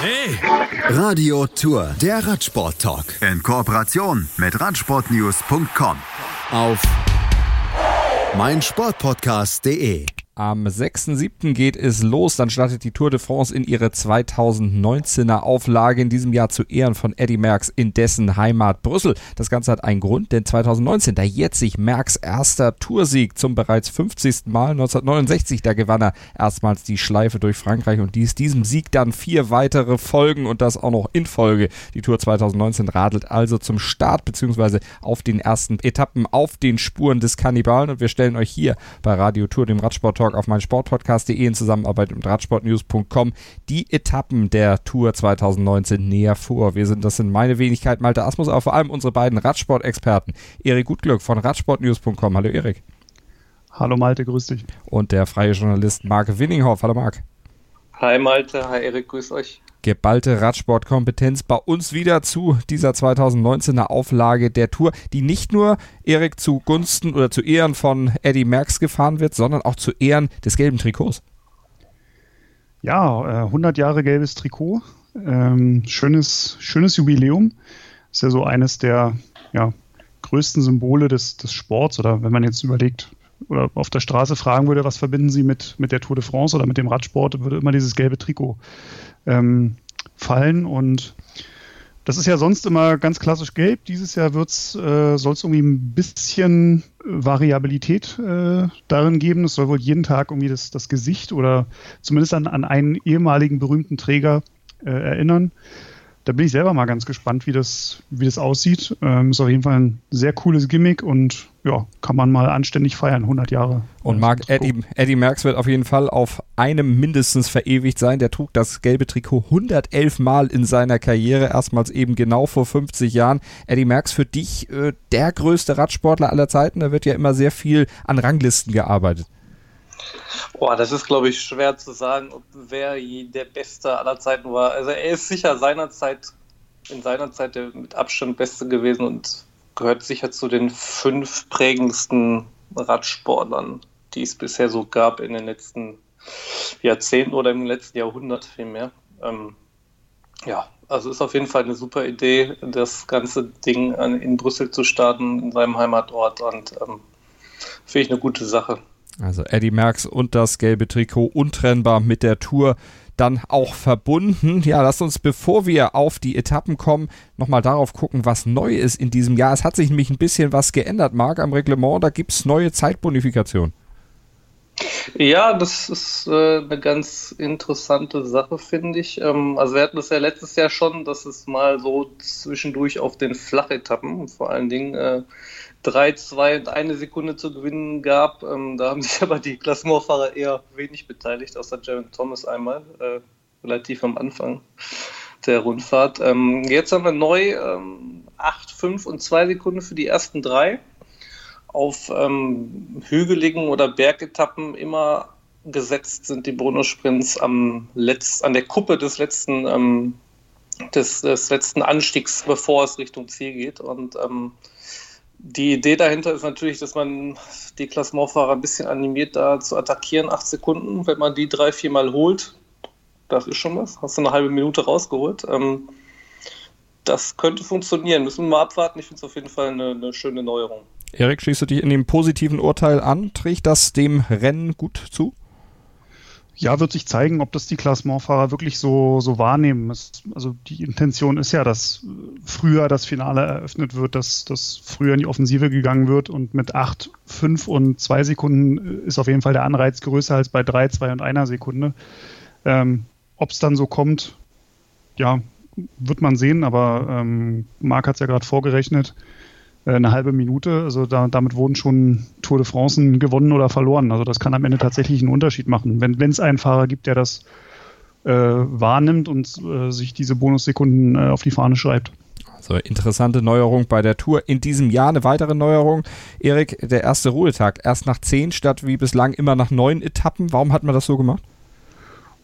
Hey! Radio Tour, der Radsport-Talk. In Kooperation mit Radsportnews.com. Auf meinsportpodcast.de. Am 6.7. geht es los, dann startet die Tour de France in ihre 2019er Auflage in diesem Jahr zu Ehren von Eddie Merckx in dessen Heimat Brüssel. Das Ganze hat einen Grund, denn 2019, da jetzt sich Merckx erster Toursieg zum bereits 50. Mal 1969, da gewann er erstmals die Schleife durch Frankreich und dies diesem Sieg dann vier weitere Folgen und das auch noch in Folge. Die Tour 2019 radelt also zum Start beziehungsweise auf den ersten Etappen auf den Spuren des Kannibalen und wir stellen euch hier bei Radio Tour, dem Radsport Talk auf meinsportpodcast.de in Zusammenarbeit mit radsportnews.com die Etappen der Tour 2019 näher vor. Wir sind, das sind meine Wenigkeit Malte Asmus, aber vor allem unsere beiden Radsport-Experten. Erik Gutglück von radsportnews.com. Hallo Erik. Hallo Malte, grüß dich. Und der freie Journalist Marc Winninghoff. Hallo Marc. Hi Malte, hi Erik, grüß euch geballte Radsportkompetenz bei uns wieder zu dieser 2019er Auflage der Tour, die nicht nur Erik zugunsten oder zu Ehren von Eddie Merckx gefahren wird, sondern auch zu Ehren des gelben Trikots. Ja, 100 äh, Jahre gelbes Trikot, ähm, schönes, schönes Jubiläum. Ist ja so eines der ja, größten Symbole des, des Sports oder wenn man jetzt überlegt, oder auf der Straße fragen würde, was verbinden Sie mit, mit der Tour de France oder mit dem Radsport, würde immer dieses gelbe Trikot ähm, fallen. Und das ist ja sonst immer ganz klassisch gelb. Dieses Jahr äh, soll es irgendwie ein bisschen Variabilität äh, darin geben. Es soll wohl jeden Tag irgendwie das, das Gesicht oder zumindest an, an einen ehemaligen berühmten Träger äh, erinnern da bin ich selber mal ganz gespannt, wie das, wie das aussieht. Ähm, ist auf jeden Fall ein sehr cooles Gimmick und ja, kann man mal anständig feiern, 100 Jahre. Und Mark Eddie, Eddie Merckx wird auf jeden Fall auf einem mindestens verewigt sein. Der trug das gelbe Trikot 111 Mal in seiner Karriere, erstmals eben genau vor 50 Jahren. Eddie Merckx für dich äh, der größte Radsportler aller Zeiten. Da wird ja immer sehr viel an Ranglisten gearbeitet. Boah, das ist, glaube ich, schwer zu sagen, ob wer der Beste aller Zeiten war. Also er ist sicher seinerzeit, in seiner Zeit der mit Abstand Beste gewesen und gehört sicher zu den fünf prägendsten Radsportlern, die es bisher so gab in den letzten Jahrzehnten oder im letzten Jahrhundert vielmehr. Ähm, ja, also ist auf jeden Fall eine super Idee, das ganze Ding in Brüssel zu starten, in seinem Heimatort und ähm, finde ich eine gute Sache. Also Eddie Merckx und das gelbe Trikot untrennbar mit der Tour dann auch verbunden. Ja, lasst uns, bevor wir auf die Etappen kommen, nochmal darauf gucken, was neu ist in diesem Jahr. Es hat sich nämlich ein bisschen was geändert, Marc, am Reglement. Da gibt es neue Zeitbonifikation. Ja, das ist äh, eine ganz interessante Sache, finde ich. Ähm, also wir hatten das ja letztes Jahr schon, dass es mal so zwischendurch auf den Flachetappen, vor allen Dingen äh, 3, 2 und eine Sekunde zu gewinnen gab. Ähm, da haben sich aber die Klassementfahrer eher wenig beteiligt, außer Jaron Thomas einmal, äh, relativ am Anfang der Rundfahrt. Ähm, jetzt haben wir neu ähm, 8, 5 und 2 Sekunden für die ersten drei. Auf ähm, hügeligen oder Bergetappen immer gesetzt sind die Bonussprints am Letz-, an der Kuppe des letzten, ähm, des, des, letzten Anstiegs, bevor es Richtung Ziel geht. Und ähm, die Idee dahinter ist natürlich, dass man die Klassementfahrer ein bisschen animiert, da zu attackieren, acht Sekunden. Wenn man die drei, viermal holt, das ist schon was. Hast du eine halbe Minute rausgeholt. Ähm, das könnte funktionieren. Müssen wir mal abwarten. Ich finde es auf jeden Fall eine, eine schöne Neuerung. Erik, schließt du dich in dem positiven Urteil an? Trägt das dem Rennen gut zu? Ja, wird sich zeigen, ob das die Klassementfahrer wirklich so, so wahrnehmen. Es, also die Intention ist ja, dass früher das Finale eröffnet wird, dass, dass früher in die Offensive gegangen wird und mit 8, 5 und 2 Sekunden ist auf jeden Fall der Anreiz größer als bei 3, 2 und 1 Sekunde. Ähm, ob es dann so kommt, ja, wird man sehen, aber ähm, Marc hat es ja gerade vorgerechnet. Äh, eine halbe Minute. Also da, damit wurden schon Tour de France gewonnen oder verloren. Also das kann am Ende tatsächlich einen Unterschied machen. Wenn es einen Fahrer gibt, der das äh, wahrnimmt und äh, sich diese Bonussekunden äh, auf die Fahne schreibt. Also interessante Neuerung bei der Tour. In diesem Jahr eine weitere Neuerung. Erik, der erste Ruhetag. Erst nach zehn statt wie bislang immer nach neun Etappen. Warum hat man das so gemacht?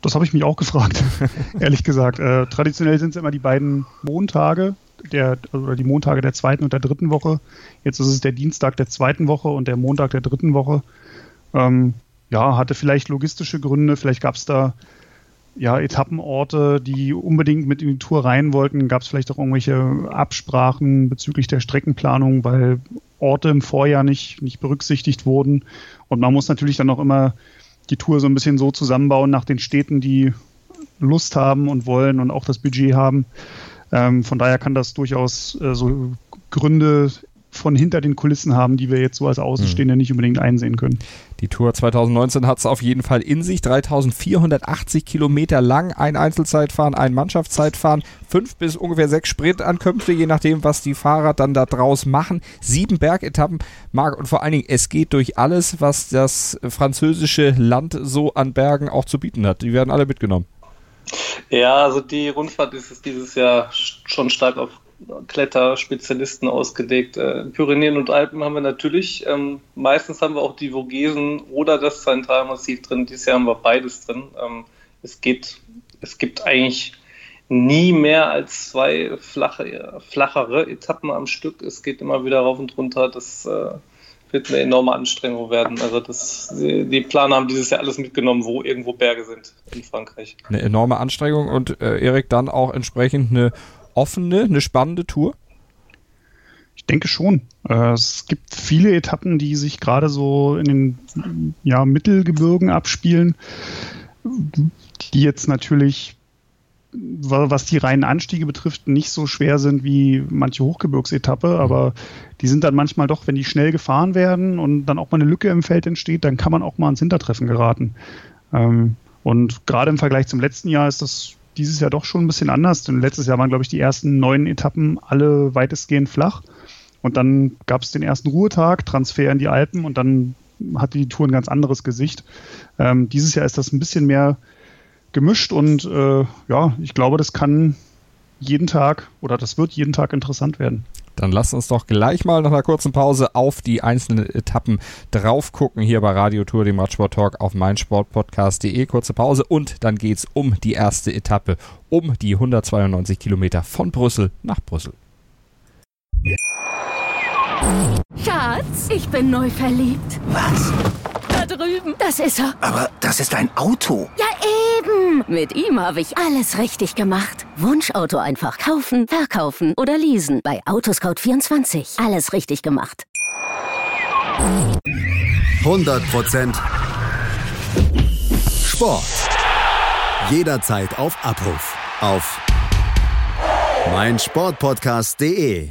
Das habe ich mich auch gefragt, ehrlich gesagt. Äh, traditionell sind es immer die beiden Montage, der, oder die Montage der zweiten und der dritten Woche. Jetzt ist es der Dienstag der zweiten Woche und der Montag der dritten Woche. Ähm, ja, hatte vielleicht logistische Gründe, vielleicht gab es da ja, Etappenorte, die unbedingt mit in die Tour rein wollten. Gab es vielleicht auch irgendwelche Absprachen bezüglich der Streckenplanung, weil Orte im Vorjahr nicht, nicht berücksichtigt wurden. Und man muss natürlich dann auch immer die Tour so ein bisschen so zusammenbauen nach den Städten, die Lust haben und wollen und auch das Budget haben. Ähm, von daher kann das durchaus äh, so Gründe von hinter den Kulissen haben, die wir jetzt so als Außenstehende mhm. nicht unbedingt einsehen können. Die Tour 2019 hat es auf jeden Fall in sich. 3480 Kilometer lang, ein Einzelzeitfahren, ein Mannschaftszeitfahren, fünf bis ungefähr sechs Sprintankünfte, je nachdem, was die Fahrer dann da draus machen. Sieben Bergetappen, Marc, und vor allen Dingen, es geht durch alles, was das französische Land so an Bergen auch zu bieten hat. Die werden alle mitgenommen. Ja, also die Rundfahrt ist dieses Jahr schon stark auf Kletterspezialisten ausgelegt. Äh, Pyrenäen und Alpen haben wir natürlich. Ähm, meistens haben wir auch die Vogesen oder das Zentralmassiv drin. Dieses Jahr haben wir beides drin. Ähm, es geht, es gibt eigentlich nie mehr als zwei flache, flachere Etappen am Stück. Es geht immer wieder rauf und runter. Das äh, wird eine enorme Anstrengung werden. Also das, die, Planer haben dieses Jahr alles mitgenommen, wo irgendwo Berge sind in Frankreich. Eine enorme Anstrengung und äh, Erik dann auch entsprechend eine offene, eine spannende Tour? Ich denke schon. Äh, es gibt viele Etappen, die sich gerade so in den ja, Mittelgebirgen abspielen, die jetzt natürlich, was die reinen Anstiege betrifft, nicht so schwer sind wie manche Hochgebirgsetappe, mhm. aber die sind dann manchmal doch, wenn die schnell gefahren werden und dann auch mal eine Lücke im Feld entsteht, dann kann man auch mal ans Hintertreffen geraten. Ähm, und gerade im Vergleich zum letzten Jahr ist das dieses Jahr doch schon ein bisschen anders. Denn letztes Jahr waren, glaube ich, die ersten neun Etappen alle weitestgehend flach. Und dann gab es den ersten Ruhetag, Transfer in die Alpen und dann hatte die Tour ein ganz anderes Gesicht. Ähm, dieses Jahr ist das ein bisschen mehr gemischt und äh, ja, ich glaube, das kann jeden Tag oder das wird jeden Tag interessant werden. Dann lasst uns doch gleich mal nach einer kurzen Pause auf die einzelnen Etappen drauf gucken hier bei Radio Tour, dem Radsport Talk auf meinsportpodcast.de. Kurze Pause und dann geht's um die erste Etappe, um die 192 Kilometer von Brüssel nach Brüssel. Schatz, ich bin neu verliebt. Was? Drüben. Das ist er. Aber das ist ein Auto. Ja, eben. Mit ihm habe ich alles richtig gemacht. Wunschauto einfach kaufen, verkaufen oder leasen. Bei Autoscout24. Alles richtig gemacht. 100% Sport. Jederzeit auf Abruf. Auf meinsportpodcast.de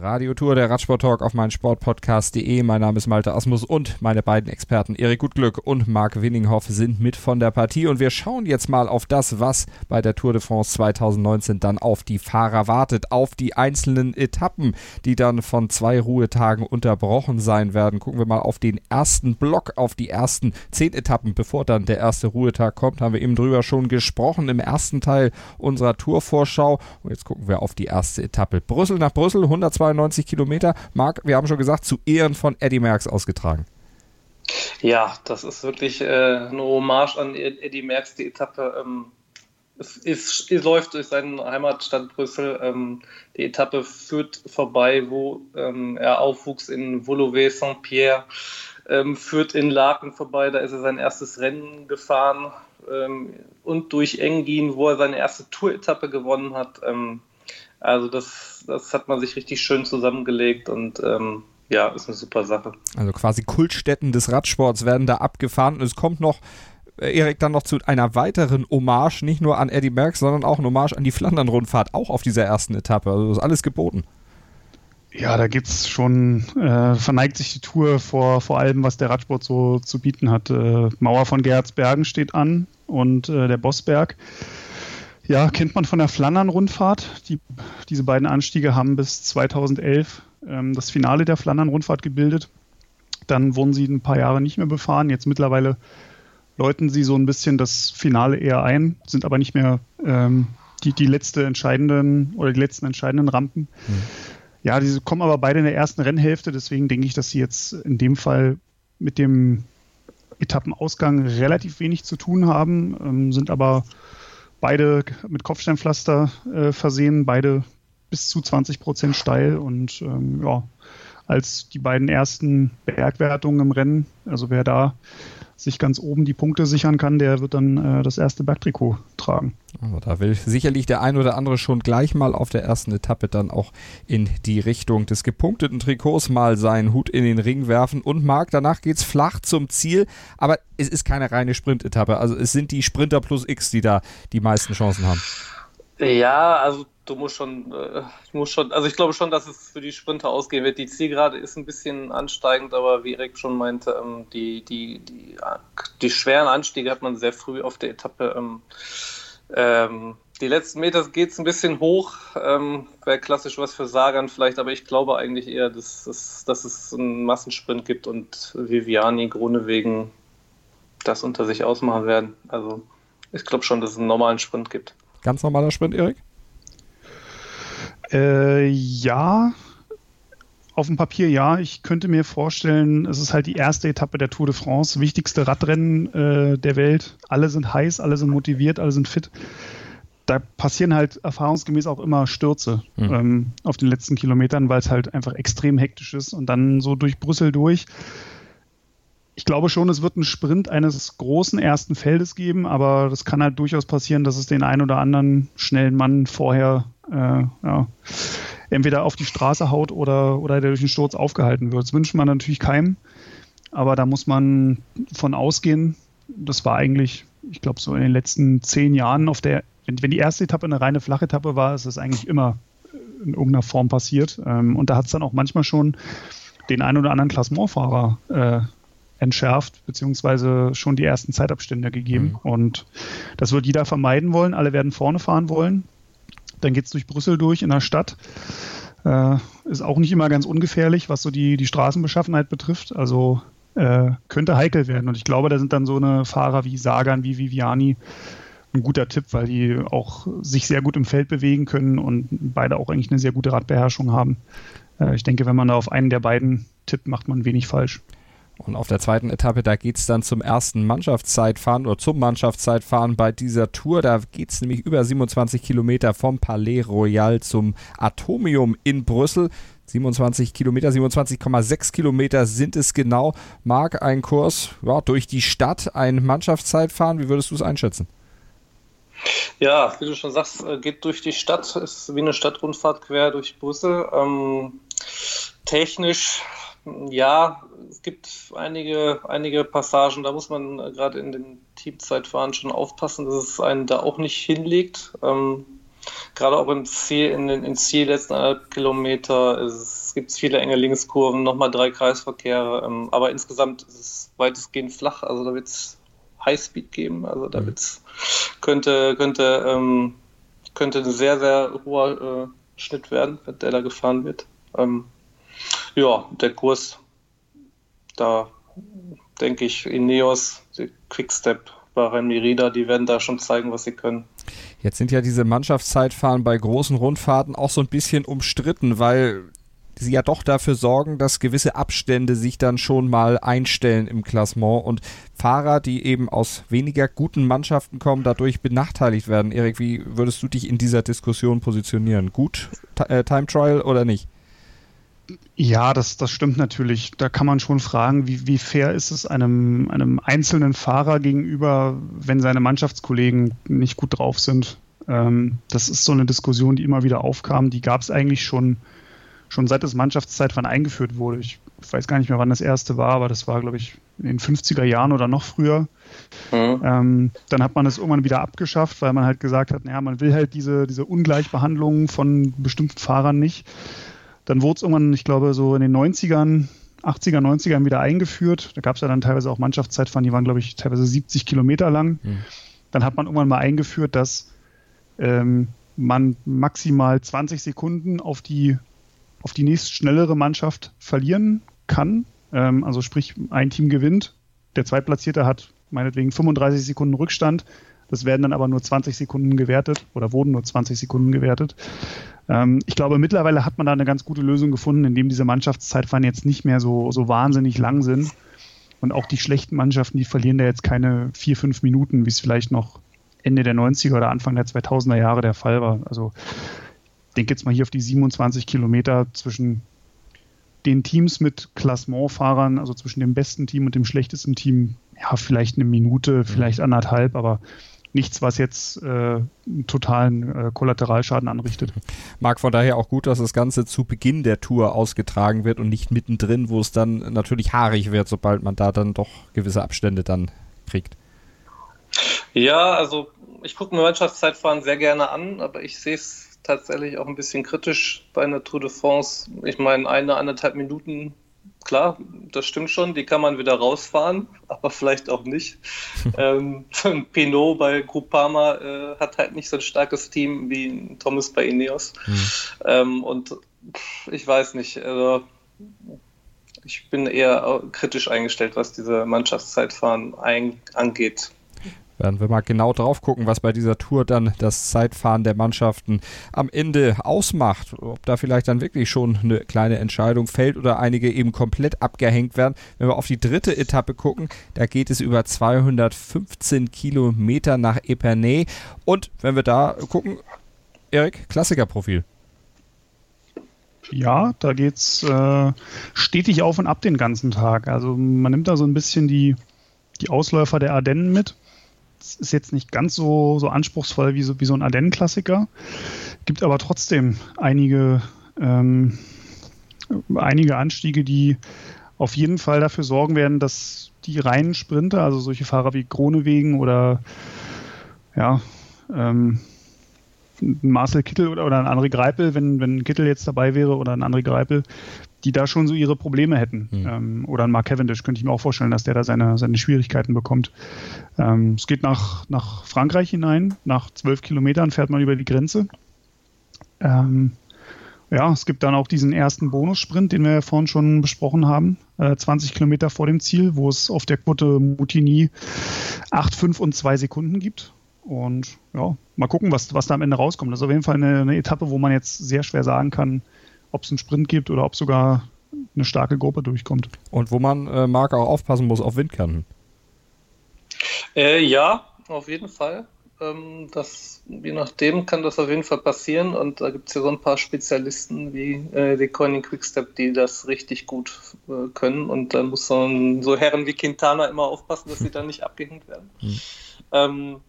Radiotour, der Radsport-Talk auf meinen Sportpodcast.de. Mein Name ist Malte Asmus und meine beiden Experten Erik Gutglück und Marc Winninghoff sind mit von der Partie. Und wir schauen jetzt mal auf das, was bei der Tour de France 2019 dann auf die Fahrer wartet, auf die einzelnen Etappen, die dann von zwei Ruhetagen unterbrochen sein werden. Gucken wir mal auf den ersten Block, auf die ersten zehn Etappen, bevor dann der erste Ruhetag kommt. Haben wir eben drüber schon gesprochen im ersten Teil unserer Tourvorschau. Und jetzt gucken wir auf die erste Etappe. Brüssel nach Brüssel, 102 92 Kilometer. Marc, wir haben schon gesagt, zu Ehren von Eddie Merckx ausgetragen. Ja, das ist wirklich äh, eine Hommage an Eddie Merckx, die Etappe. Ähm, ist, es, läuft durch seinen Heimatstadt Brüssel. Ähm, die Etappe führt vorbei, wo ähm, er aufwuchs in Woluwe-Saint-Pierre, ähm, führt in Laken vorbei, da ist er sein erstes Rennen gefahren ähm, und durch Engin, wo er seine erste Tour-Etappe gewonnen hat. Ähm, also das, das hat man sich richtig schön zusammengelegt und ähm, ja, ist eine super Sache. Also quasi Kultstätten des Radsports werden da abgefahren und es kommt noch äh, Erik, dann noch zu einer weiteren Hommage, nicht nur an Eddie Merckx, sondern auch eine Hommage an die Flandern-Rundfahrt, auch auf dieser ersten Etappe. Also ist alles geboten. Ja, da gibt's schon, äh, verneigt sich die Tour vor, vor allem, was der Radsport so zu bieten hat. Äh, Mauer von Gerhardsbergen steht an und äh, der Bossberg. Ja, kennt man von der Flandern-Rundfahrt. Die, diese beiden Anstiege haben bis 2011 ähm, das Finale der Flandern-Rundfahrt gebildet. Dann wurden sie ein paar Jahre nicht mehr befahren. Jetzt mittlerweile läuten sie so ein bisschen das Finale eher ein, sind aber nicht mehr ähm, die, die letzte entscheidenden oder die letzten entscheidenden Rampen. Mhm. Ja, diese kommen aber beide in der ersten Rennhälfte, deswegen denke ich, dass sie jetzt in dem Fall mit dem Etappenausgang relativ wenig zu tun haben, ähm, sind aber beide mit Kopfsteinpflaster äh, versehen, beide bis zu 20 Prozent steil und ähm, ja, als die beiden ersten Bergwertungen im Rennen, also wer da sich ganz oben die Punkte sichern kann, der wird dann äh, das erste Bergtrikot tragen. Also da will sicherlich der ein oder andere schon gleich mal auf der ersten Etappe dann auch in die Richtung des gepunkteten Trikots mal seinen Hut in den Ring werfen und Marc, danach geht's flach zum Ziel, aber es ist keine reine Sprintetappe, also es sind die Sprinter plus X, die da die meisten Chancen haben. Ja, also du musst schon, äh, musst schon, also ich glaube schon, dass es für die Sprinter ausgehen wird. Die Zielgerade ist ein bisschen ansteigend, aber wie Erik schon meinte, ähm, die, die, die, die schweren Anstiege hat man sehr früh auf der Etappe. Ähm, ähm, die letzten Meter geht es ein bisschen hoch, ähm, wäre klassisch was für Sagan vielleicht, aber ich glaube eigentlich eher, dass, dass, dass es einen Massensprint gibt und Viviani, Grunewegen das unter sich ausmachen werden. Also ich glaube schon, dass es einen normalen Sprint gibt. Ganz normaler Sprint, Erik? Äh, ja, auf dem Papier ja. Ich könnte mir vorstellen, es ist halt die erste Etappe der Tour de France, wichtigste Radrennen äh, der Welt. Alle sind heiß, alle sind motiviert, alle sind fit. Da passieren halt erfahrungsgemäß auch immer Stürze mhm. ähm, auf den letzten Kilometern, weil es halt einfach extrem hektisch ist und dann so durch Brüssel durch. Ich glaube schon, es wird einen Sprint eines großen ersten Feldes geben, aber das kann halt durchaus passieren, dass es den einen oder anderen schnellen Mann vorher äh, ja, entweder auf die Straße haut oder, oder der durch den Sturz aufgehalten wird. Das wünscht man natürlich keinem, aber da muss man von ausgehen. Das war eigentlich, ich glaube, so in den letzten zehn Jahren auf der, wenn, wenn die erste Etappe eine reine Flachetappe war, ist das eigentlich immer in irgendeiner Form passiert. Ähm, und da hat es dann auch manchmal schon den einen oder anderen Klassementfahrer äh, entschärft, beziehungsweise schon die ersten Zeitabstände gegeben. Mhm. Und das wird jeder vermeiden wollen. Alle werden vorne fahren wollen. Dann geht es durch Brüssel durch in der Stadt. Äh, ist auch nicht immer ganz ungefährlich, was so die, die Straßenbeschaffenheit betrifft. Also äh, könnte heikel werden. Und ich glaube, da sind dann so eine Fahrer wie Sagan, wie Viviani ein guter Tipp, weil die auch sich sehr gut im Feld bewegen können und beide auch eigentlich eine sehr gute Radbeherrschung haben. Äh, ich denke, wenn man da auf einen der beiden tippt, macht man wenig falsch. Und auf der zweiten Etappe, da geht es dann zum ersten Mannschaftszeitfahren oder zum Mannschaftszeitfahren bei dieser Tour. Da geht es nämlich über 27 Kilometer vom Palais Royal zum Atomium in Brüssel. 27 Kilometer, 27,6 Kilometer sind es genau. Marc, ein Kurs ja, durch die Stadt, ein Mannschaftszeitfahren. Wie würdest du es einschätzen? Ja, wie du schon sagst, äh, geht durch die Stadt, ist wie eine Stadtrundfahrt quer durch Brüssel. Ähm, technisch ja, es gibt einige, einige Passagen, da muss man äh, gerade in den Teamzeitfahren schon aufpassen, dass es einen da auch nicht hinlegt. Ähm, gerade auch im Ziel, in den ins Ziel letzten anderthalb Kilometer es gibt viele enge Linkskurven, nochmal drei Kreisverkehre, ähm, aber insgesamt ist es weitestgehend flach, also da wird es Highspeed geben, also da mhm. wird's, könnte, könnte, ähm, könnte ein sehr, sehr hoher äh, Schnitt werden, der da gefahren wird. Ähm, ja, der Kurs, da denke ich, Ineos, Quickstep, Bahrain Merida, die werden da schon zeigen, was sie können. Jetzt sind ja diese Mannschaftszeitfahren bei großen Rundfahrten auch so ein bisschen umstritten, weil sie ja doch dafür sorgen, dass gewisse Abstände sich dann schon mal einstellen im Klassement und Fahrer, die eben aus weniger guten Mannschaften kommen, dadurch benachteiligt werden. Erik, wie würdest du dich in dieser Diskussion positionieren? Gut, äh, Time Trial oder nicht? Ja, das, das stimmt natürlich. Da kann man schon fragen, wie, wie fair ist es einem, einem einzelnen Fahrer gegenüber, wenn seine Mannschaftskollegen nicht gut drauf sind. Ähm, das ist so eine Diskussion, die immer wieder aufkam. Die gab es eigentlich schon, schon seit das Mannschaftszeitfahren eingeführt wurde. Ich weiß gar nicht mehr, wann das erste war, aber das war, glaube ich, in den 50er Jahren oder noch früher. Mhm. Ähm, dann hat man es irgendwann wieder abgeschafft, weil man halt gesagt hat, naja, man will halt diese, diese Ungleichbehandlung von bestimmten Fahrern nicht. Dann wurde es irgendwann, ich glaube, so in den 90ern, 80er, 90ern wieder eingeführt. Da gab es ja dann teilweise auch Mannschaftszeitfahren, die waren, glaube ich, teilweise 70 Kilometer lang. Mhm. Dann hat man irgendwann mal eingeführt, dass ähm, man maximal 20 Sekunden auf die, auf die nächst schnellere Mannschaft verlieren kann. Ähm, also sprich, ein Team gewinnt, der Zweitplatzierte hat meinetwegen 35 Sekunden Rückstand. Das werden dann aber nur 20 Sekunden gewertet oder wurden nur 20 Sekunden gewertet. Ähm, ich glaube, mittlerweile hat man da eine ganz gute Lösung gefunden, indem diese Mannschaftszeitfahren jetzt nicht mehr so, so wahnsinnig lang sind. Und auch die schlechten Mannschaften, die verlieren da jetzt keine vier, fünf Minuten, wie es vielleicht noch Ende der 90er oder Anfang der 2000er Jahre der Fall war. Also ich denke jetzt mal hier auf die 27 Kilometer zwischen den Teams mit Klassementfahrern, also zwischen dem besten Team und dem schlechtesten Team, ja, vielleicht eine Minute, vielleicht anderthalb, aber nichts, was jetzt äh, einen totalen äh, Kollateralschaden anrichtet. Mag von daher auch gut, dass das Ganze zu Beginn der Tour ausgetragen wird und nicht mittendrin, wo es dann natürlich haarig wird, sobald man da dann doch gewisse Abstände dann kriegt. Ja, also ich gucke mir Mannschaftszeitfahren sehr gerne an, aber ich sehe es tatsächlich auch ein bisschen kritisch bei einer Tour de France. Ich meine, eine, anderthalb Minuten klar, das stimmt schon, die kann man wieder rausfahren, aber vielleicht auch nicht. ähm, Pinot bei Groupama äh, hat halt nicht so ein starkes Team wie Thomas bei Ineos. Mhm. Ähm, und ich weiß nicht, also ich bin eher kritisch eingestellt, was diese Mannschaftszeitfahren angeht werden wir mal genau drauf gucken, was bei dieser Tour dann das Zeitfahren der Mannschaften am Ende ausmacht. Ob da vielleicht dann wirklich schon eine kleine Entscheidung fällt oder einige eben komplett abgehängt werden. Wenn wir auf die dritte Etappe gucken, da geht es über 215 Kilometer nach Epernay. Und wenn wir da gucken, Erik, Klassikerprofil. Ja, da geht's äh, stetig auf und ab den ganzen Tag. Also man nimmt da so ein bisschen die, die Ausläufer der Ardennen mit ist jetzt nicht ganz so, so anspruchsvoll wie so, wie so ein Ardennen-Klassiker, gibt aber trotzdem einige, ähm, einige Anstiege, die auf jeden Fall dafür sorgen werden, dass die reinen Sprinter, also solche Fahrer wie Kronewegen oder ja, ähm, Marcel Kittel oder, oder ein André Greipel, wenn, wenn Kittel jetzt dabei wäre oder ein André Greipel, die da schon so ihre Probleme hätten. Mhm. Ähm, oder ein Mark Cavendish könnte ich mir auch vorstellen, dass der da seine, seine Schwierigkeiten bekommt. Ähm, es geht nach, nach Frankreich hinein. Nach zwölf Kilometern fährt man über die Grenze. Ähm, ja, es gibt dann auch diesen ersten Bonussprint, den wir ja vorhin schon besprochen haben, äh, 20 Kilometer vor dem Ziel, wo es auf der Quote Mutini 8, 5 und 2 Sekunden gibt. Und ja, mal gucken, was, was da am Ende rauskommt. Das ist auf jeden Fall eine, eine Etappe, wo man jetzt sehr schwer sagen kann, ob es einen Sprint gibt oder ob sogar eine starke Gruppe durchkommt. Und wo man, äh, Marc, auch aufpassen muss auf Windkanten. Äh, ja, auf jeden Fall. Ähm, das, je nachdem kann das auf jeden Fall passieren und da gibt es ja so ein paar Spezialisten wie äh, die Coining Quickstep, die das richtig gut äh, können und da muss so, ein, so Herren wie Quintana immer aufpassen, dass sie da nicht abgehängt werden. Mhm. Ähm,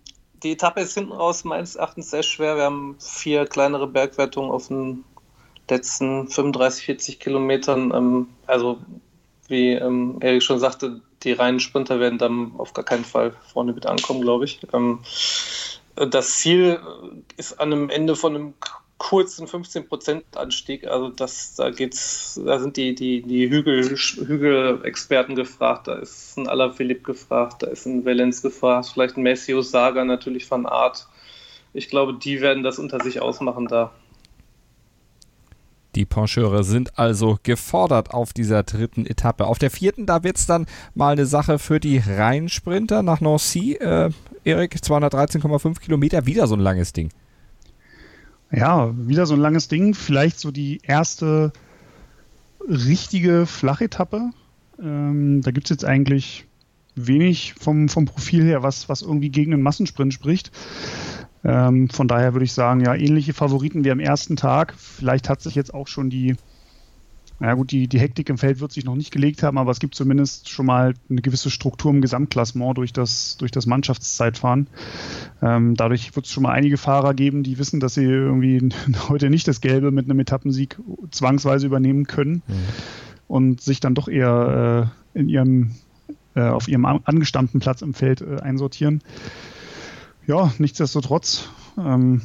die Etappe ist hinten raus meines Erachtens sehr schwer. Wir haben vier kleinere Bergwertungen auf den letzten 35, 40 Kilometern, ähm, also wie ähm, Erik schon sagte, die reinen Sprinter werden dann auf gar keinen Fall vorne mit ankommen, glaube ich. Ähm, das Ziel ist an einem Ende von einem kurzen 15% Anstieg. Also das, da geht's, da sind die, die, die Hügel, Hügelexperten gefragt, da ist ein Alaphilippe gefragt, da ist ein Valenz gefragt, vielleicht ein Messio Saga natürlich von Art. Ich glaube, die werden das unter sich ausmachen da. Die Pencheure sind also gefordert auf dieser dritten Etappe. Auf der vierten, da wird es dann mal eine Sache für die Rheinsprinter nach Nancy. Äh, Erik, 213,5 Kilometer, wieder so ein langes Ding. Ja, wieder so ein langes Ding. Vielleicht so die erste richtige Flachetappe. Ähm, da gibt es jetzt eigentlich wenig vom, vom Profil her, was, was irgendwie gegen einen Massensprint spricht. Ähm, von daher würde ich sagen, ja, ähnliche Favoriten wie am ersten Tag. Vielleicht hat sich jetzt auch schon die, na gut, die, die Hektik im Feld wird sich noch nicht gelegt haben, aber es gibt zumindest schon mal eine gewisse Struktur im Gesamtklassement durch das, durch das Mannschaftszeitfahren. Ähm, dadurch wird es schon mal einige Fahrer geben, die wissen, dass sie irgendwie heute nicht das Gelbe mit einem Etappensieg zwangsweise übernehmen können mhm. und sich dann doch eher äh, in ihrem, äh, auf ihrem angestammten Platz im Feld äh, einsortieren ja, nichtsdestotrotz, ähm,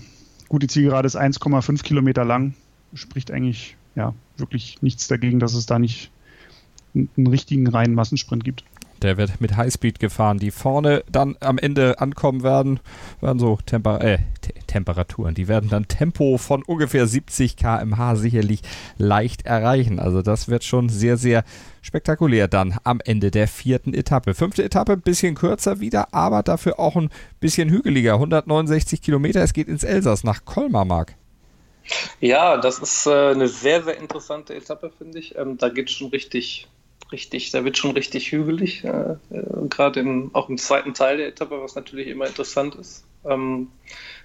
gut, die Zielgerade ist 1,5 Kilometer lang, spricht eigentlich ja wirklich nichts dagegen, dass es da nicht einen richtigen reinen Massensprint gibt. Der wird mit Highspeed gefahren, die vorne dann am Ende ankommen werden, werden so Temper äh, Temperaturen, die werden dann Tempo von ungefähr 70 km/h sicherlich leicht erreichen. Also das wird schon sehr, sehr spektakulär dann am Ende der vierten Etappe. Fünfte Etappe ein bisschen kürzer wieder, aber dafür auch ein bisschen hügeliger. 169 Kilometer. Es geht ins Elsass nach Colmar, Mark. Ja, das ist äh, eine sehr, sehr interessante Etappe, finde ich. Ähm, da geht es schon richtig, richtig, da wird schon richtig hügelig, äh, gerade auch im zweiten Teil der Etappe, was natürlich immer interessant ist. Ähm,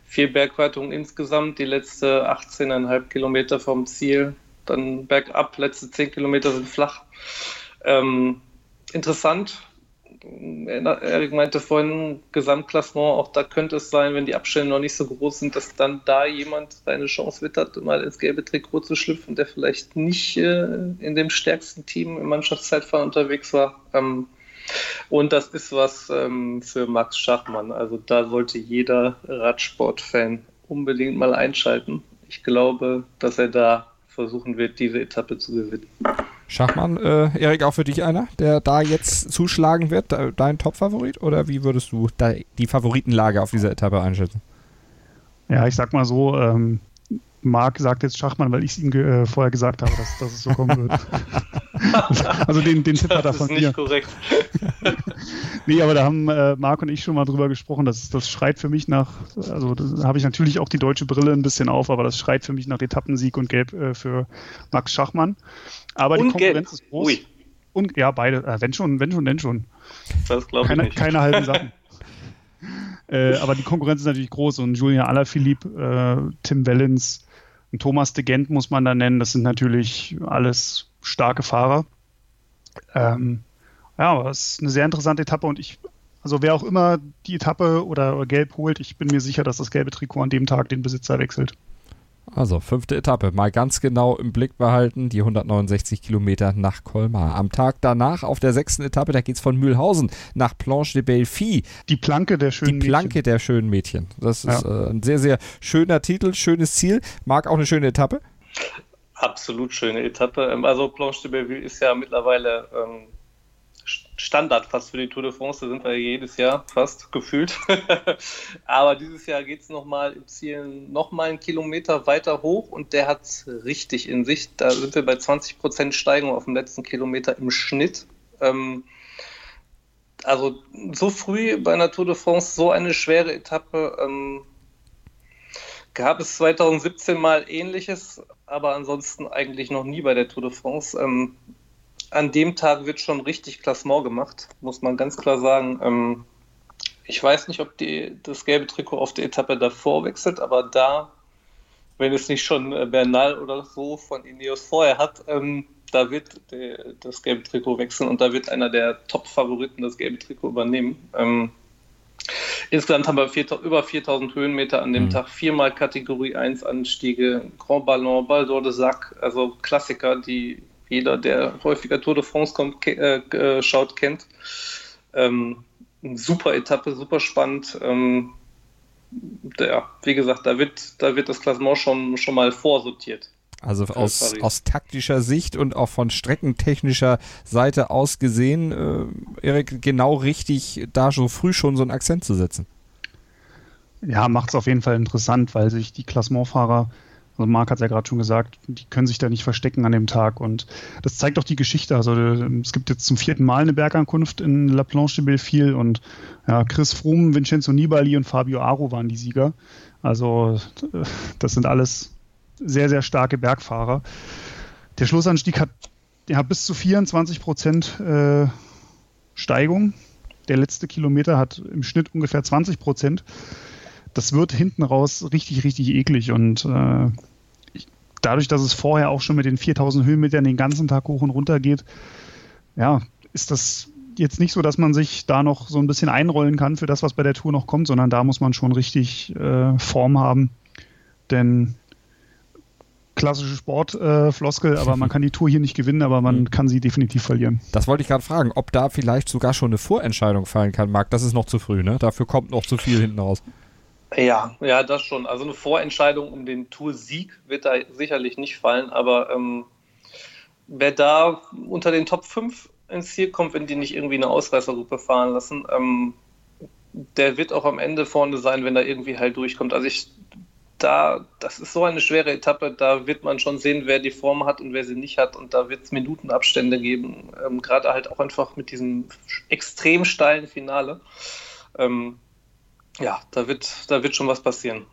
vier Bergweitungen insgesamt, die letzte 18,5 Kilometer vom Ziel, dann bergab, letzte 10 Kilometer sind flach. Ähm, interessant, Erik meinte vorhin, Gesamtklassement, auch da könnte es sein, wenn die Abstände noch nicht so groß sind, dass dann da jemand seine Chance wittert, mal ins gelbe Trikot zu schlüpfen, der vielleicht nicht äh, in dem stärksten Team im Mannschaftszeitfahren unterwegs war. Ähm, und das ist was ähm, für Max Schachmann. Also da sollte jeder Radsportfan unbedingt mal einschalten. Ich glaube, dass er da versuchen wird, diese Etappe zu gewinnen. Schachmann, äh, Erik, auch für dich einer, der da jetzt zuschlagen wird, dein Top-Favorit? Oder wie würdest du die Favoritenlage auf dieser Etappe einschätzen? Ja, ich sag mal so, ähm, Marc sagt jetzt Schachmann, weil ich es ihm äh, vorher gesagt habe, dass, dass es so kommen wird. also den, den Tipp hat er von mir. Das ist nicht korrekt. nee, aber da haben äh, Marc und ich schon mal drüber gesprochen, dass das schreit für mich nach, also da habe ich natürlich auch die deutsche Brille ein bisschen auf, aber das schreit für mich nach Etappensieg und Gelb äh, für Max Schachmann. Aber und die Konkurrenz gelb. ist groß. Ui. Und ja, beide, äh, wenn schon, wenn schon, denn schon. Das glaube ich keine, nicht. Keine halben Sachen. äh, aber die Konkurrenz ist natürlich groß und Julian Alaphilippe, äh, Tim Wellens, und Thomas de Gent muss man da nennen. Das sind natürlich alles starke Fahrer. Ähm, ja, aber es ist eine sehr interessante Etappe und ich, also wer auch immer die Etappe oder, oder gelb holt, ich bin mir sicher, dass das gelbe Trikot an dem Tag den Besitzer wechselt. Also fünfte Etappe, mal ganz genau im Blick behalten, die 169 Kilometer nach Colmar. Am Tag danach auf der sechsten Etappe, da geht es von Mühlhausen nach Planche de Belleville. Die Planke der schönen Mädchen. Die Planke Mädchen. der schönen Mädchen. Das ist ja. äh, ein sehr, sehr schöner Titel, schönes Ziel. Mag auch eine schöne Etappe? Absolut schöne Etappe. Ähm, also Planche de Belleville ist ja mittlerweile ähm, Standard fast für die Tour de France, da sind wir jedes Jahr fast gefühlt. Aber dieses Jahr geht es nochmal im Ziel nochmal einen Kilometer weiter hoch und der hat es richtig in sich. Da sind wir bei 20% Steigung auf dem letzten Kilometer im Schnitt. Ähm, also so früh bei einer Tour de France so eine schwere Etappe ähm, gab es 2017 mal ähnliches, aber ansonsten eigentlich noch nie bei der Tour de France. Ähm, an dem Tag wird schon richtig Klassement gemacht, muss man ganz klar sagen. Ähm, ich weiß nicht, ob die, das gelbe Trikot auf der Etappe davor wechselt, aber da, wenn es nicht schon äh, Bernal oder so von Ineos vorher hat, ähm, da wird das gelbe Trikot wechseln und da wird einer der Top-Favoriten das gelbe Trikot übernehmen. Ähm, insgesamt haben wir vier, über 4000 Höhenmeter an dem mhm. Tag, viermal Kategorie 1 Anstiege, Grand Ballon, Ball d'Or de Sac, also Klassiker, die jeder, der häufiger Tour de France kommt, äh, äh, schaut, kennt. Ähm, super Etappe, super spannend. Ähm, ja, wie gesagt, da wird, da wird das Klassement schon, schon mal vorsortiert. Also aus, aus taktischer Sicht und auch von streckentechnischer Seite aus gesehen, äh, Erik, genau richtig, da so früh schon so einen Akzent zu setzen. Ja, macht es auf jeden Fall interessant, weil sich die Klassementfahrer also Marc hat es ja gerade schon gesagt, die können sich da nicht verstecken an dem Tag. Und das zeigt auch die Geschichte. Also äh, es gibt jetzt zum vierten Mal eine Bergankunft in La Planche de Belleville und ja, Chris Froome, Vincenzo Nibali und Fabio Aro waren die Sieger. Also äh, das sind alles sehr, sehr starke Bergfahrer. Der Schlussanstieg hat ja, bis zu 24 Prozent äh, Steigung. Der letzte Kilometer hat im Schnitt ungefähr 20 Prozent. Das wird hinten raus richtig, richtig eklig und äh, dadurch, dass es vorher auch schon mit den 4000 Höhenmetern den ganzen Tag hoch und runter geht, ja, ist das jetzt nicht so, dass man sich da noch so ein bisschen einrollen kann für das, was bei der Tour noch kommt, sondern da muss man schon richtig äh, Form haben. Denn klassische Sportfloskel, äh, aber man kann die Tour hier nicht gewinnen, aber man mhm. kann sie definitiv verlieren. Das wollte ich gerade fragen, ob da vielleicht sogar schon eine Vorentscheidung fallen kann, Marc. Das ist noch zu früh, ne? Dafür kommt noch zu viel hinten raus. Ja, ja, das schon. Also eine Vorentscheidung um den Tour-Sieg wird da sicherlich nicht fallen, aber ähm, wer da unter den Top 5 ins Ziel kommt, wenn die nicht irgendwie eine Ausreißergruppe fahren lassen, ähm, der wird auch am Ende vorne sein, wenn er irgendwie halt durchkommt. Also ich, da, das ist so eine schwere Etappe, da wird man schon sehen, wer die Form hat und wer sie nicht hat und da wird es Minutenabstände geben, ähm, gerade halt auch einfach mit diesem extrem steilen Finale. Ähm, ja, da wird, da wird schon was passieren.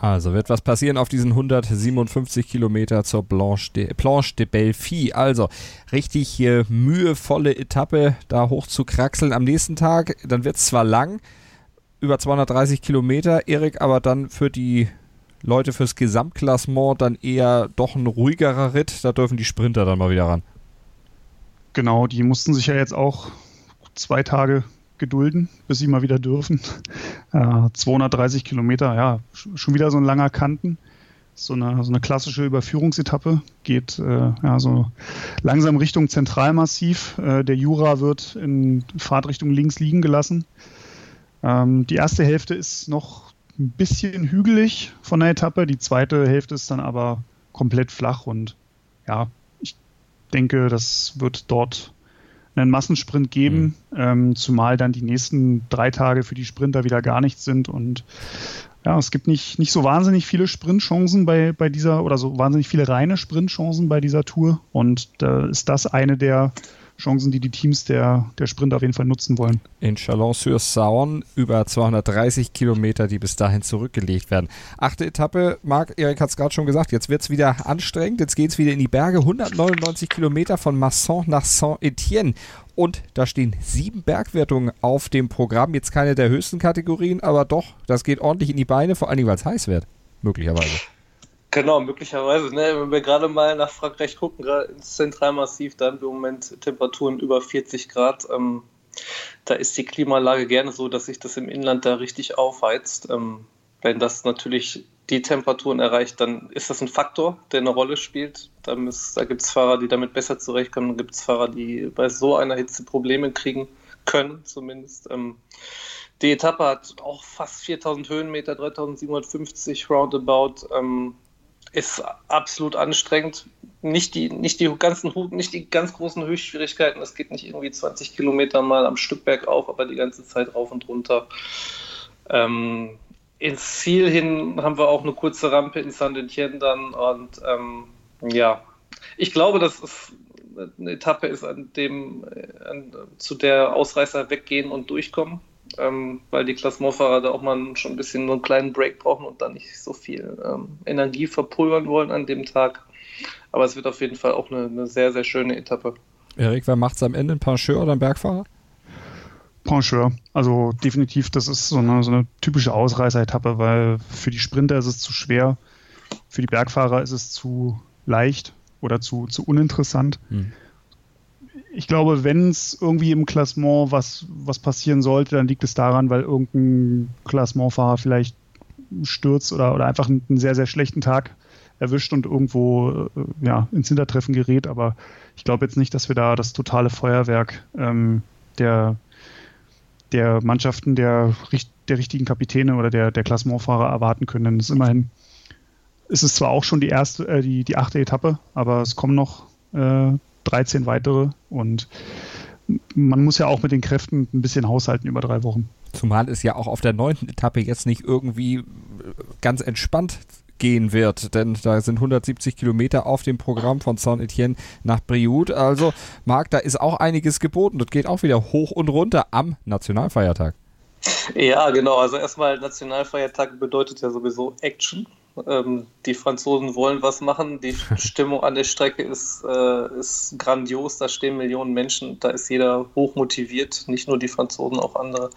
Also wird was passieren auf diesen 157 Kilometer zur Blanche de, Planche de Belfi. Also richtig äh, mühevolle Etappe da hoch zu kraxeln am nächsten Tag. Dann wird es zwar lang, über 230 Kilometer, Erik, aber dann für die Leute fürs Gesamtklassement dann eher doch ein ruhigerer Ritt. Da dürfen die Sprinter dann mal wieder ran. Genau, die mussten sich ja jetzt auch zwei Tage gedulden, bis sie mal wieder dürfen. Äh, 230 Kilometer, ja, schon wieder so ein langer Kanten. So eine, so eine klassische Überführungsetappe geht äh, ja, so langsam Richtung Zentralmassiv. Äh, der Jura wird in Fahrtrichtung links liegen gelassen. Ähm, die erste Hälfte ist noch ein bisschen hügelig von der Etappe. Die zweite Hälfte ist dann aber komplett flach und ja, ich denke, das wird dort einen Massensprint geben, mhm. ähm, zumal dann die nächsten drei Tage für die Sprinter wieder gar nichts sind und ja, es gibt nicht, nicht so wahnsinnig viele Sprintchancen bei, bei dieser oder so wahnsinnig viele reine Sprintchancen bei dieser Tour und da ist das eine der Chancen, die die Teams der, der Sprint auf jeden Fall nutzen wollen. In Chalon-sur-Saône über 230 Kilometer, die bis dahin zurückgelegt werden. Achte Etappe, Marc, Erik hat es gerade schon gesagt, jetzt wird es wieder anstrengend, jetzt geht es wieder in die Berge, 199 Kilometer von Masson nach Saint-Étienne. Und da stehen sieben Bergwertungen auf dem Programm. Jetzt keine der höchsten Kategorien, aber doch, das geht ordentlich in die Beine, vor allem weil es heiß wird. Möglicherweise. Genau, möglicherweise. Ne? Wenn wir gerade mal nach Frankreich gucken, gerade ins Zentralmassiv, da haben wir im Moment Temperaturen über 40 Grad. Ähm, da ist die Klimaanlage gerne so, dass sich das im Inland da richtig aufheizt. Ähm, wenn das natürlich die Temperaturen erreicht, dann ist das ein Faktor, der eine Rolle spielt. Da, da gibt es Fahrer, die damit besser zurechtkommen. Dann gibt es Fahrer, die bei so einer Hitze Probleme kriegen können, zumindest. Ähm, die Etappe hat auch fast 4000 Höhenmeter, 3750 roundabout. Ähm, ist absolut anstrengend. Nicht die, nicht die ganzen, nicht die ganz großen Höchstschwierigkeiten. Es geht nicht irgendwie 20 Kilometer mal am Stück bergauf, aber die ganze Zeit rauf und runter. Ähm, ins Ziel hin haben wir auch eine kurze Rampe in Saint-Etienne dann und ähm, ja, ich glaube, dass es eine Etappe ist, an dem, an, zu der Ausreißer weggehen und durchkommen ähm, weil die Klassementfahrer da auch mal schon ein bisschen nur einen kleinen Break brauchen und dann nicht so viel ähm, Energie verpulvern wollen an dem Tag. Aber es wird auf jeden Fall auch eine, eine sehr, sehr schöne Etappe. Erik, wer macht es am Ende? Ein Pancheur oder ein Bergfahrer? Pancheur. Also definitiv, das ist so eine, so eine typische Ausreißer-Etappe, weil für die Sprinter ist es zu schwer, für die Bergfahrer ist es zu leicht oder zu, zu uninteressant. Hm ich glaube, wenn es irgendwie im Klassement was, was passieren sollte, dann liegt es daran, weil irgendein Klassementfahrer vielleicht stürzt oder, oder einfach einen, sehr, sehr schlechten Tag erwischt und irgendwo äh, ja, ins Hintertreffen gerät. Aber ich glaube jetzt nicht, dass wir da das totale Feuerwerk ähm, der, der Mannschaften der, der richtigen Kapitäne oder der, der Klassementfahrer erwarten können. Denn es ist immerhin, ist es zwar auch schon die erste, äh, die, die achte Etappe, aber es kommen noch äh, 13 weitere und man muss ja auch mit den Kräften ein bisschen haushalten über drei Wochen. Zumal es ja auch auf der neunten Etappe jetzt nicht irgendwie ganz entspannt gehen wird, denn da sind 170 Kilometer auf dem Programm von Saint-Etienne nach Brioude. Also, Marc, da ist auch einiges geboten. Das geht auch wieder hoch und runter am Nationalfeiertag. Ja, genau. Also erstmal Nationalfeiertag bedeutet ja sowieso Action. Ähm, die Franzosen wollen was machen. Die Stimmung an der Strecke ist, äh, ist grandios. Da stehen Millionen Menschen. Da ist jeder hoch motiviert. Nicht nur die Franzosen, auch andere.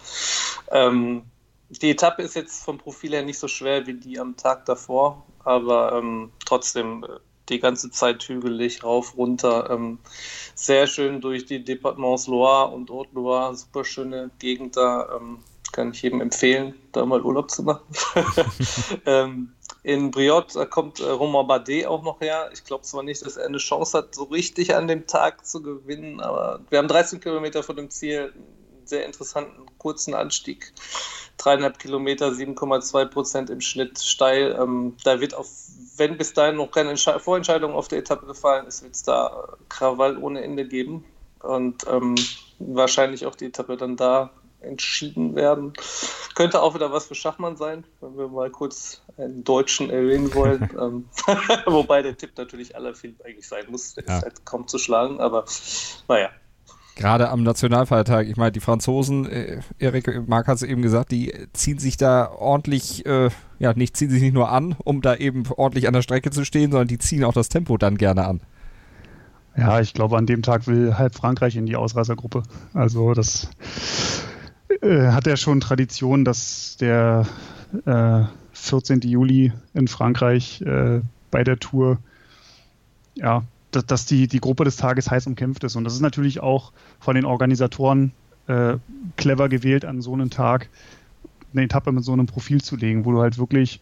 Ähm, die Etappe ist jetzt vom Profil her nicht so schwer wie die am Tag davor, aber ähm, trotzdem äh, die ganze Zeit hügelig, rauf, runter. Ähm, sehr schön durch die Departements Loire und Haute-Loire. Super schöne Gegend da. Ähm, kann ich jedem empfehlen, da mal Urlaub zu machen. ähm, in Briot kommt äh, Romain Bardet auch noch her. Ich glaube zwar nicht, dass er eine Chance hat, so richtig an dem Tag zu gewinnen, aber wir haben 13 Kilometer vor dem Ziel, einen sehr interessanten kurzen Anstieg. Dreieinhalb Kilometer, 7,2 Prozent im Schnitt steil. Ähm, da wird auf, wenn bis dahin noch keine Entsche Vorentscheidung auf der Etappe gefallen ist, wird es da Krawall ohne Ende geben. Und ähm, wahrscheinlich auch die Etappe dann da entschieden werden. Könnte auch wieder was für Schachmann sein, wenn wir mal kurz einen Deutschen erwähnen wollen. Ähm, wobei der Tipp natürlich aller Film eigentlich sein muss. Der ja. ist halt kaum zu schlagen, aber naja. Gerade am Nationalfeiertag. Ich meine, die Franzosen, äh, Erik Mark hat es eben gesagt, die ziehen sich da ordentlich, äh, ja, nicht ziehen sich nicht nur an, um da eben ordentlich an der Strecke zu stehen, sondern die ziehen auch das Tempo dann gerne an. Ja, ich glaube, an dem Tag will halb Frankreich in die Ausreißergruppe. Also das äh, hat ja schon Tradition, dass der äh, 14. Juli in Frankreich äh, bei der Tour, ja, dass, dass, die, die Gruppe des Tages heiß umkämpft ist. Und das ist natürlich auch von den Organisatoren äh, clever gewählt, an so einem Tag eine Etappe mit so einem Profil zu legen, wo du halt wirklich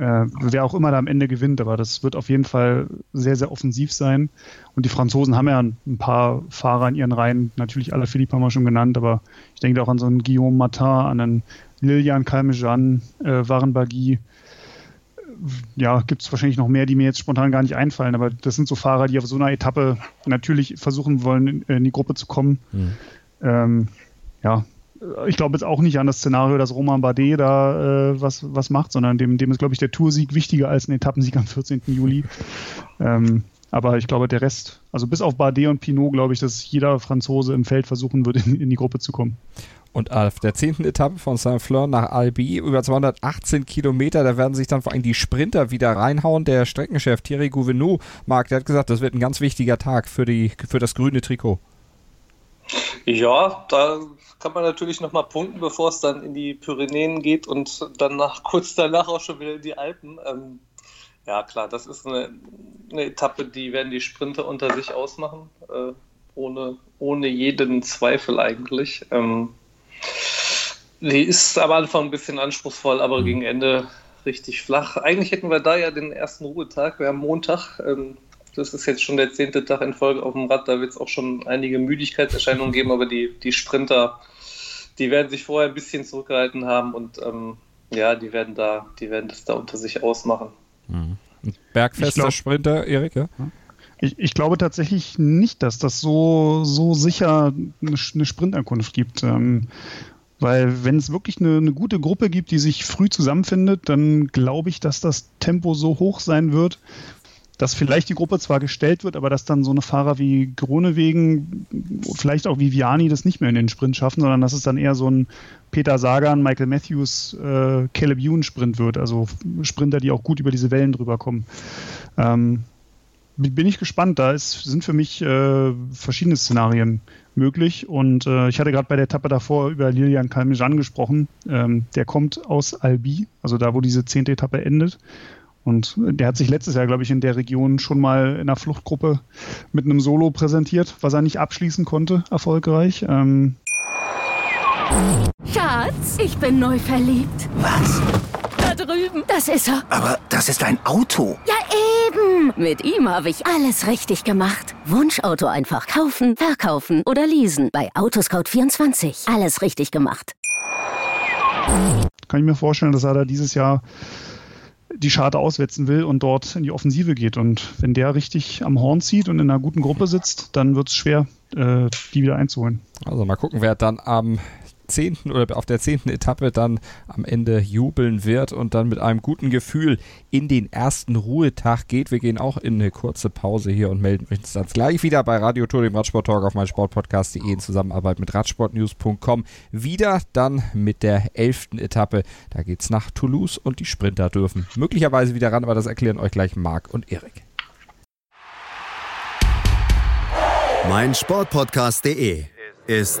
äh, wer auch immer da am Ende gewinnt, aber das wird auf jeden Fall sehr, sehr offensiv sein. Und die Franzosen haben ja ein paar Fahrer in ihren Reihen, natürlich alle Philippe haben wir schon genannt, aber ich denke auch an so einen Guillaume Matin, an einen Lilian Calmejean, äh, Waren Bagui. Ja, gibt es wahrscheinlich noch mehr, die mir jetzt spontan gar nicht einfallen, aber das sind so Fahrer, die auf so einer Etappe natürlich versuchen wollen, in, in die Gruppe zu kommen. Mhm. Ähm, ja, ich glaube jetzt auch nicht an das Szenario, dass Roman Bardet da äh, was, was macht, sondern dem, dem ist, glaube ich, der Toursieg wichtiger als ein Etappensieg am 14. Juli. Ähm, aber ich glaube, der Rest, also bis auf Bardet und Pinot, glaube ich, dass jeder Franzose im Feld versuchen würde, in, in die Gruppe zu kommen. Und auf der zehnten Etappe von Saint-Fleur nach Albi über 218 Kilometer, da werden sich dann vor allem die Sprinter wieder reinhauen. Der Streckenchef Thierry Gouvenou, Marc, der hat gesagt, das wird ein ganz wichtiger Tag für, die, für das grüne Trikot. Ja, da kann man natürlich nochmal punkten, bevor es dann in die Pyrenäen geht und dann nach, kurz danach auch schon wieder in die Alpen. Ähm, ja, klar, das ist eine, eine, Etappe, die werden die Sprinter unter sich ausmachen, äh, ohne, ohne jeden Zweifel eigentlich. Ähm, die ist am Anfang ein bisschen anspruchsvoll, aber mhm. gegen Ende richtig flach. Eigentlich hätten wir da ja den ersten Ruhetag, wir haben Montag. Ähm, das ist jetzt schon der zehnte Tag in Folge auf dem Rad, da wird es auch schon einige Müdigkeitserscheinungen geben, aber die, die Sprinter, die werden sich vorher ein bisschen zurückgehalten haben und ähm, ja, die werden da, die werden das da unter sich ausmachen. Mhm. Bergfester glaub, Sprinter, Erik, ja? Ich, ich, glaube tatsächlich nicht, dass das so, so sicher eine, eine Sprintankunft gibt. Ähm, weil wenn es wirklich eine, eine, gute Gruppe gibt, die sich früh zusammenfindet, dann glaube ich, dass das Tempo so hoch sein wird, dass vielleicht die Gruppe zwar gestellt wird, aber dass dann so eine Fahrer wie Gronewegen, vielleicht auch Viviani das nicht mehr in den Sprint schaffen, sondern dass es dann eher so ein Peter Sagan, Michael Matthews, äh, Caleb Ewan Sprint wird. Also Sprinter, die auch gut über diese Wellen drüber kommen. Ähm, bin ich gespannt. Da ist, sind für mich äh, verschiedene Szenarien möglich. Und äh, ich hatte gerade bei der Etappe davor über Lilian Kalmejan gesprochen. Ähm, der kommt aus Albi, also da, wo diese zehnte Etappe endet. Und der hat sich letztes Jahr, glaube ich, in der Region schon mal in einer Fluchtgruppe mit einem Solo präsentiert, was er nicht abschließen konnte, erfolgreich. Ähm Schatz, ich bin neu verliebt. Was? Da drüben. Das ist er. Aber das ist ein Auto. Ja, eben. Mit ihm habe ich alles richtig gemacht. Wunschauto einfach kaufen, verkaufen oder leasen. Bei Autoscout24. Alles richtig gemacht. Kann ich mir vorstellen, dass er da dieses Jahr die Scharte auswetzen will und dort in die Offensive geht. Und wenn der richtig am Horn zieht und in einer guten Gruppe sitzt, dann wird es schwer, äh, die wieder einzuholen. Also mal gucken, wer dann am zehnten oder auf der zehnten Etappe dann am Ende jubeln wird und dann mit einem guten Gefühl in den ersten Ruhetag geht. Wir gehen auch in eine kurze Pause hier und melden uns dann gleich wieder bei Radio Tour, dem Radsport Talk auf meinsportpodcast.de in Zusammenarbeit mit radsportnews.com. Wieder dann mit der elften Etappe. Da geht es nach Toulouse und die Sprinter dürfen möglicherweise wieder ran, aber das erklären euch gleich Marc und Erik. Mein Sportpodcast.de ist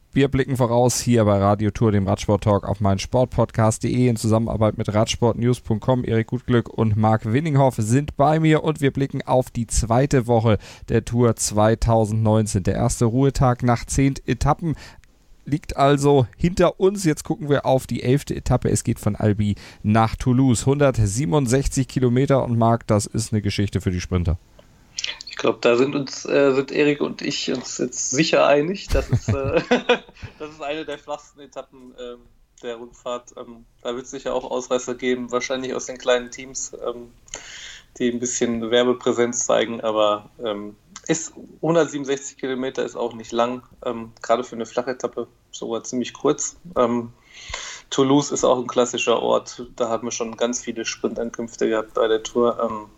wir blicken voraus hier bei Radio Tour, dem Radsport Talk auf meinen Sportpodcast.de in Zusammenarbeit mit Radsportnews.com. Erik Gutglück und Marc Winninghoff sind bei mir und wir blicken auf die zweite Woche der Tour 2019. Der erste Ruhetag nach zehn Etappen liegt also hinter uns. Jetzt gucken wir auf die elfte Etappe. Es geht von Albi nach Toulouse. 167 Kilometer und Marc, das ist eine Geschichte für die Sprinter glaube, da sind uns äh, sind Erik und ich uns jetzt sicher einig, dass es, äh, das ist eine der flachsten Etappen äh, der Rundfahrt. Ähm, da wird es sicher auch Ausreißer geben, wahrscheinlich aus den kleinen Teams, ähm, die ein bisschen Werbepräsenz zeigen, aber ähm, ist 167 Kilometer ist auch nicht lang, ähm, gerade für eine Flachetappe sogar ziemlich kurz. Ähm, Toulouse ist auch ein klassischer Ort. Da haben wir schon ganz viele Sprintankünfte gehabt bei der Tour.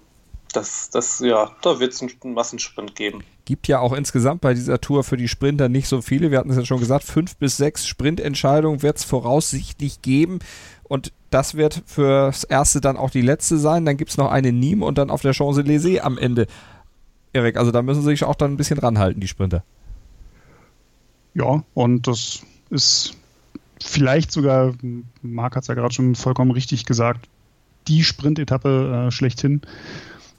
Das, das, ja, da wird es einen Massensprint geben. Gibt ja auch insgesamt bei dieser Tour für die Sprinter nicht so viele. Wir hatten es ja schon gesagt, fünf bis sechs Sprintentscheidungen wird es voraussichtlich geben. Und das wird fürs erste dann auch die letzte sein. Dann gibt es noch eine Nîmes und dann auf der Champs-Élysées am Ende. Erik, also da müssen sie sich auch dann ein bisschen ranhalten, die Sprinter. Ja, und das ist vielleicht sogar, Marc hat es ja gerade schon vollkommen richtig gesagt, die Sprintetappe äh, schlechthin.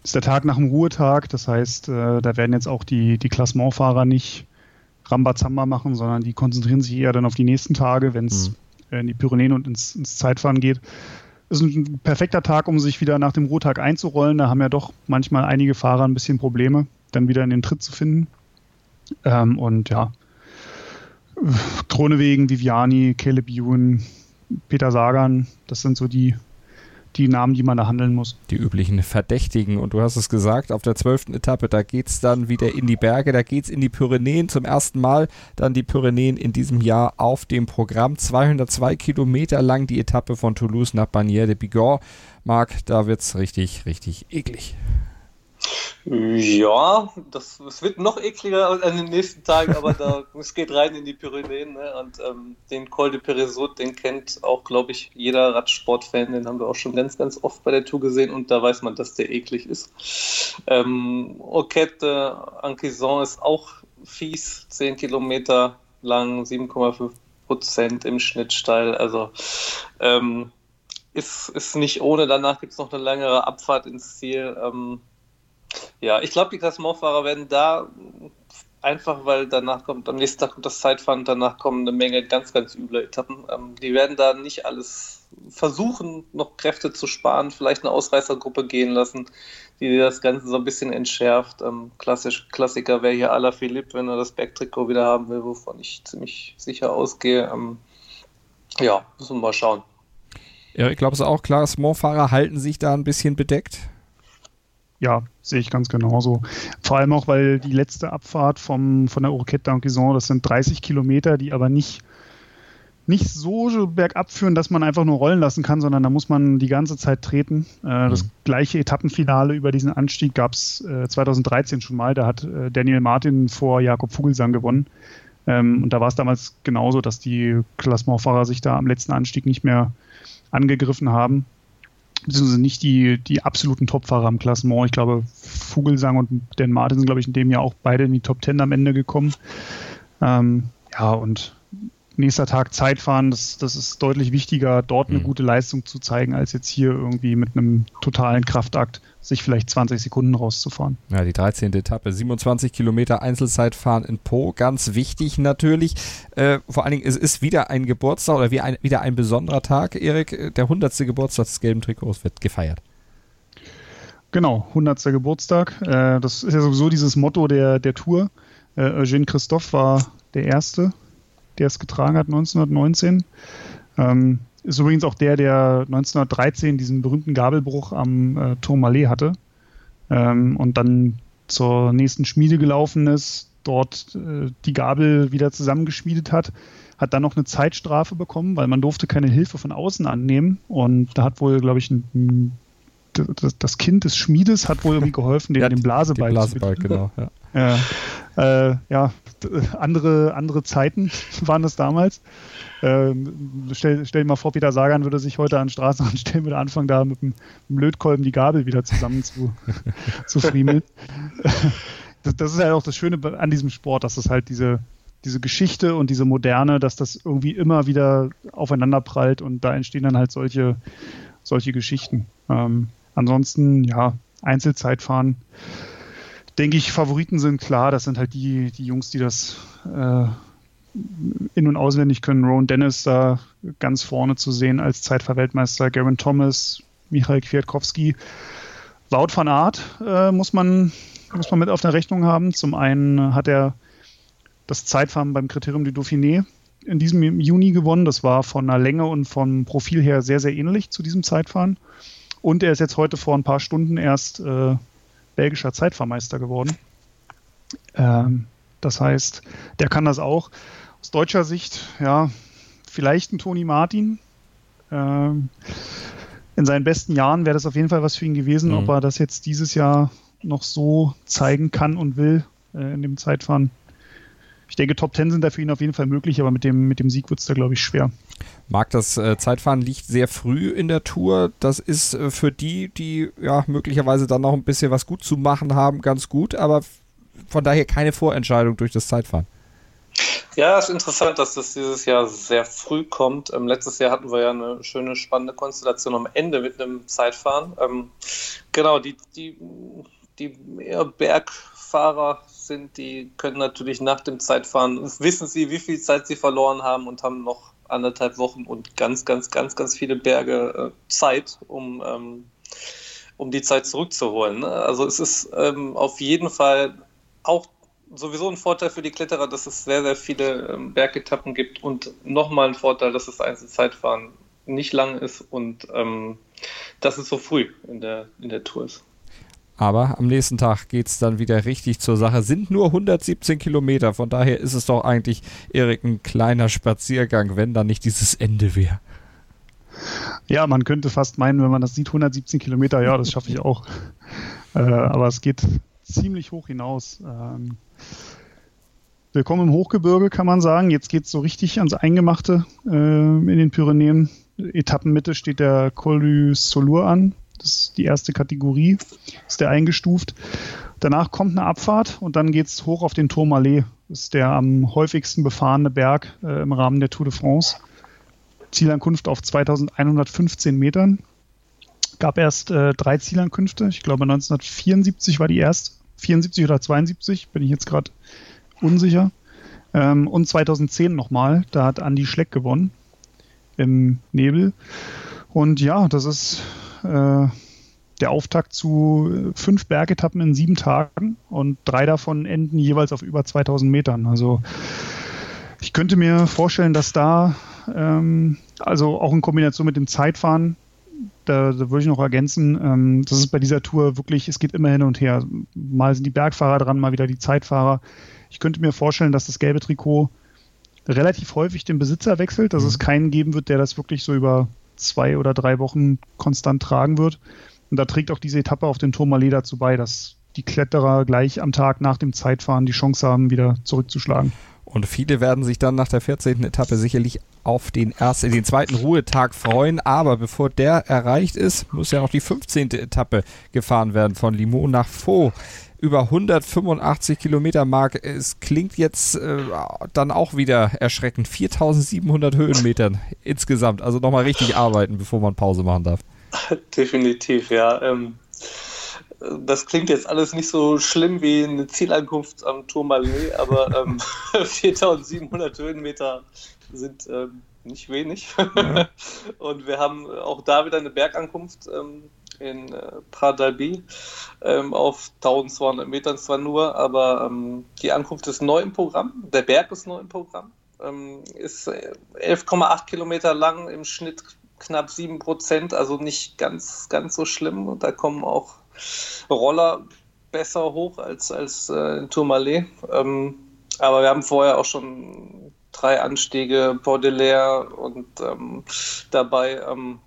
Ist der Tag nach dem Ruhetag, das heißt, äh, da werden jetzt auch die, die Klassementfahrer nicht Rambazamba machen, sondern die konzentrieren sich eher dann auf die nächsten Tage, wenn es mhm. in die Pyrenäen und ins, ins Zeitfahren geht. Ist ein perfekter Tag, um sich wieder nach dem Ruhetag einzurollen. Da haben ja doch manchmal einige Fahrer ein bisschen Probleme, dann wieder in den Tritt zu finden. Ähm, und ja, Kronewegen, Viviani, Caleb Ewan, Peter Sagan, das sind so die, die Namen, die man da handeln muss. Die üblichen Verdächtigen. Und du hast es gesagt, auf der zwölften Etappe, da geht es dann wieder in die Berge, da geht es in die Pyrenäen. Zum ersten Mal dann die Pyrenäen in diesem Jahr auf dem Programm. 202 Kilometer lang die Etappe von Toulouse nach Bagnères de Bigorre. Marc, da wird es richtig, richtig eklig. Ja, das, das wird noch ekliger an den nächsten Tagen, aber da, es geht rein in die Pyrenäen. Ne? Und ähm, den Col de Peresot, den kennt auch, glaube ich, jeder Radsportfan. Den haben wir auch schon ganz, ganz oft bei der Tour gesehen und da weiß man, dass der eklig ist. Ähm, Orquette Anquison ist auch fies, 10 Kilometer lang, 7,5 Prozent im Schnitt steil. Also ähm, ist, ist nicht ohne. Danach gibt es noch eine längere Abfahrt ins Ziel. Ähm, ja, ich glaube, die Klassementfahrer werden da einfach, weil danach kommt, am nächsten Tag kommt das Zeitfahren, danach kommen eine Menge ganz, ganz üble Etappen. Ähm, die werden da nicht alles versuchen, noch Kräfte zu sparen, vielleicht eine Ausreißergruppe gehen lassen, die das Ganze so ein bisschen entschärft. Ähm, klassisch, Klassiker wäre hier Ala Philipp, wenn er das Backtrikot wieder haben will, wovon ich ziemlich sicher ausgehe. Ähm, ja, müssen wir mal schauen. Ja, ich glaube es auch. Klassementfahrer halten sich da ein bisschen bedeckt. Ja, sehe ich ganz genauso. Vor allem auch, weil die letzte Abfahrt vom, von der Oroquette d'Anquison, das sind 30 Kilometer, die aber nicht, nicht so bergab führen, dass man einfach nur rollen lassen kann, sondern da muss man die ganze Zeit treten. Äh, das mhm. gleiche Etappenfinale über diesen Anstieg gab es äh, 2013 schon mal. Da hat äh, Daniel Martin vor Jakob Vogelsang gewonnen. Ähm, und da war es damals genauso, dass die Klassementfahrer sich da am letzten Anstieg nicht mehr angegriffen haben beziehungsweise nicht die, die absoluten Topfahrer im Klassement. Ich glaube, Vogelsang und Dan Martin sind, glaube ich, in dem Jahr auch beide in die Top Ten am Ende gekommen. Ähm, ja, und nächster Tag Zeitfahren, das, das ist deutlich wichtiger, dort eine mhm. gute Leistung zu zeigen, als jetzt hier irgendwie mit einem totalen Kraftakt sich vielleicht 20 Sekunden rauszufahren. Ja, die 13. Etappe, 27 Kilometer Einzelzeitfahren in Po, ganz wichtig natürlich. Äh, vor allen Dingen, es ist wieder ein Geburtstag oder wie ein, wieder ein besonderer Tag, Erik. Der 100. Geburtstag des gelben Trikots wird gefeiert. Genau, 100. Geburtstag. Äh, das ist ja sowieso dieses Motto der, der Tour. Äh, Eugène Christophe war der Erste, der es getragen hat 1919. Ähm, ist übrigens auch der, der 1913 diesen berühmten Gabelbruch am äh, Tourmalet hatte ähm, und dann zur nächsten Schmiede gelaufen ist, dort äh, die Gabel wieder zusammengeschmiedet hat, hat dann noch eine Zeitstrafe bekommen, weil man durfte keine Hilfe von außen annehmen und da hat wohl, glaube ich, ein, das, das, Kind des Schmiedes hat wohl irgendwie geholfen, den, ja, den Blasebalg, Blasebalg zu genau, ja. Ja, äh, ja, andere, andere Zeiten waren das damals. Ähm, stell, stell dir mal vor, Peter Sagan würde sich heute an den Straßenrand stellen, würde anfangen, da mit dem, Lötkolben die Gabel wieder zusammen zu, zu friemeln. das, das ist halt auch das Schöne an diesem Sport, dass es halt diese, diese Geschichte und diese Moderne, dass das irgendwie immer wieder aufeinander prallt und da entstehen dann halt solche, solche Geschichten. Ähm, ansonsten, ja, Einzelzeitfahren denke ich, Favoriten sind klar. Das sind halt die, die Jungs, die das äh, in- und auswendig können. Rowan Dennis da ganz vorne zu sehen als Zeitverweltmeister, Garen Thomas, Michael Kwiatkowski. Wout van Aert äh, muss man muss man mit auf der Rechnung haben. Zum einen hat er das Zeitfahren beim Kriterium du Dauphiné in diesem Juni gewonnen. Das war von der Länge und vom Profil her sehr, sehr ähnlich zu diesem Zeitfahren. Und er ist jetzt heute vor ein paar Stunden erst äh, belgischer Zeitfahrmeister geworden. Ähm, das heißt, der kann das auch. Aus deutscher Sicht, ja, vielleicht ein Toni Martin. Ähm, in seinen besten Jahren wäre das auf jeden Fall was für ihn gewesen. Mhm. Ob er das jetzt dieses Jahr noch so zeigen kann und will äh, in dem Zeitfahren. Ich denke, Top 10 sind da für ihn auf jeden Fall möglich, aber mit dem, mit dem Sieg wird es da, glaube ich, schwer. Marc, das äh, Zeitfahren liegt sehr früh in der Tour. Das ist äh, für die, die ja möglicherweise dann noch ein bisschen was gut zu machen haben, ganz gut, aber von daher keine Vorentscheidung durch das Zeitfahren. Ja, es ist interessant, dass das dieses Jahr sehr früh kommt. Ähm, letztes Jahr hatten wir ja eine schöne, spannende Konstellation am Ende mit einem Zeitfahren. Ähm, genau, die, die, die eher Bergfahrer sind, die können natürlich nach dem Zeitfahren, wissen sie, wie viel Zeit sie verloren haben und haben noch anderthalb Wochen und ganz, ganz, ganz, ganz viele Berge äh, Zeit, um, ähm, um die Zeit zurückzuholen. Ne? Also es ist ähm, auf jeden Fall auch sowieso ein Vorteil für die Kletterer, dass es sehr, sehr viele ähm, Bergetappen gibt und nochmal ein Vorteil, dass das Einzelzeitfahren nicht lang ist und ähm, dass es so früh in der, in der Tour ist. Aber am nächsten Tag geht es dann wieder richtig zur Sache. Sind nur 117 Kilometer, von daher ist es doch eigentlich, Erik, ein kleiner Spaziergang, wenn da nicht dieses Ende wäre. Ja, man könnte fast meinen, wenn man das sieht, 117 Kilometer, ja, das schaffe ich auch. Äh, aber es geht ziemlich hoch hinaus. Ähm, willkommen im Hochgebirge, kann man sagen. Jetzt geht es so richtig ans Eingemachte äh, in den Pyrenäen. Etappenmitte steht der Col du Solur an. Ist die erste Kategorie, ist der eingestuft. Danach kommt eine Abfahrt und dann geht es hoch auf den Tourmalet. Das ist der am häufigsten befahrene Berg äh, im Rahmen der Tour de France. Zielankunft auf 2115 Metern. Gab erst äh, drei Zielankünfte. Ich glaube 1974 war die erste. 74 oder 72, bin ich jetzt gerade unsicher. Ähm, und 2010 nochmal, da hat Andy Schleck gewonnen im Nebel. Und ja, das ist äh, der Auftakt zu fünf Bergetappen in sieben Tagen und drei davon enden jeweils auf über 2000 Metern. Also ich könnte mir vorstellen, dass da, ähm, also auch in Kombination mit dem Zeitfahren, da, da würde ich noch ergänzen, ähm, das ist bei dieser Tour wirklich, es geht immer hin und her. Mal sind die Bergfahrer dran, mal wieder die Zeitfahrer. Ich könnte mir vorstellen, dass das gelbe Trikot relativ häufig den Besitzer wechselt, dass mhm. es keinen geben wird, der das wirklich so über zwei oder drei Wochen konstant tragen wird. Und da trägt auch diese Etappe auf den Tourmalet dazu bei, dass die Kletterer gleich am Tag nach dem Zeitfahren die Chance haben, wieder zurückzuschlagen. Und viele werden sich dann nach der 14. Etappe sicherlich auf den ersten, den zweiten Ruhetag freuen. Aber bevor der erreicht ist, muss ja noch die 15. Etappe gefahren werden von Limoux nach Faux über 185 Kilometer Mark. Es klingt jetzt äh, dann auch wieder erschreckend. 4700 Höhenmetern insgesamt. Also nochmal richtig arbeiten, bevor man Pause machen darf. Definitiv, ja. Ähm, das klingt jetzt alles nicht so schlimm wie eine Zielankunft am Tourmalet, aber ähm, 4700 Höhenmeter sind ähm, nicht wenig. Ja. Und wir haben auch da wieder eine Bergankunft ähm, in äh, Pradalbi ähm, auf 1200 Metern zwar nur, aber ähm, die Ankunft ist neu im Programm. Der Berg ist neu im Programm. Ähm, ist 11,8 äh, Kilometer lang, im Schnitt knapp 7 Prozent, also nicht ganz, ganz so schlimm. Und da kommen auch Roller besser hoch als, als äh, in Tourmalet. Ähm, aber wir haben vorher auch schon drei Anstiege, Baudelaire und ähm, dabei ähm,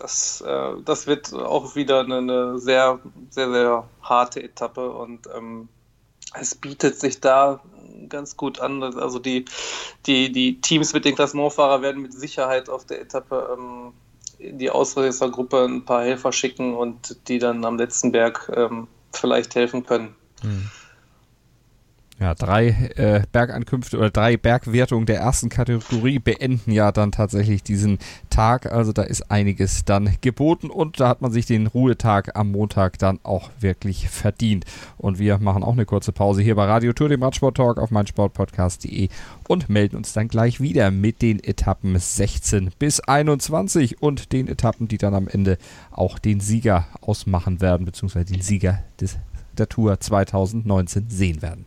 das, äh, das wird auch wieder eine, eine, sehr, sehr, sehr harte Etappe und ähm, es bietet sich da ganz gut an. Also die, die, die Teams mit den Klassementfahrern werden mit Sicherheit auf der Etappe ähm, in die Ausreißergruppe ein paar Helfer schicken und die dann am letzten Berg ähm, vielleicht helfen können. Mhm ja, drei äh, Bergankünfte oder drei Bergwertungen der ersten Kategorie beenden ja dann tatsächlich diesen Tag. Also da ist einiges dann geboten und da hat man sich den Ruhetag am Montag dann auch wirklich verdient. Und wir machen auch eine kurze Pause hier bei Radio Tour, dem Radsport Talk auf meinsportpodcast.de und melden uns dann gleich wieder mit den Etappen 16 bis 21 und den Etappen, die dann am Ende auch den Sieger ausmachen werden, beziehungsweise den Sieger des der Tour 2019 sehen werden.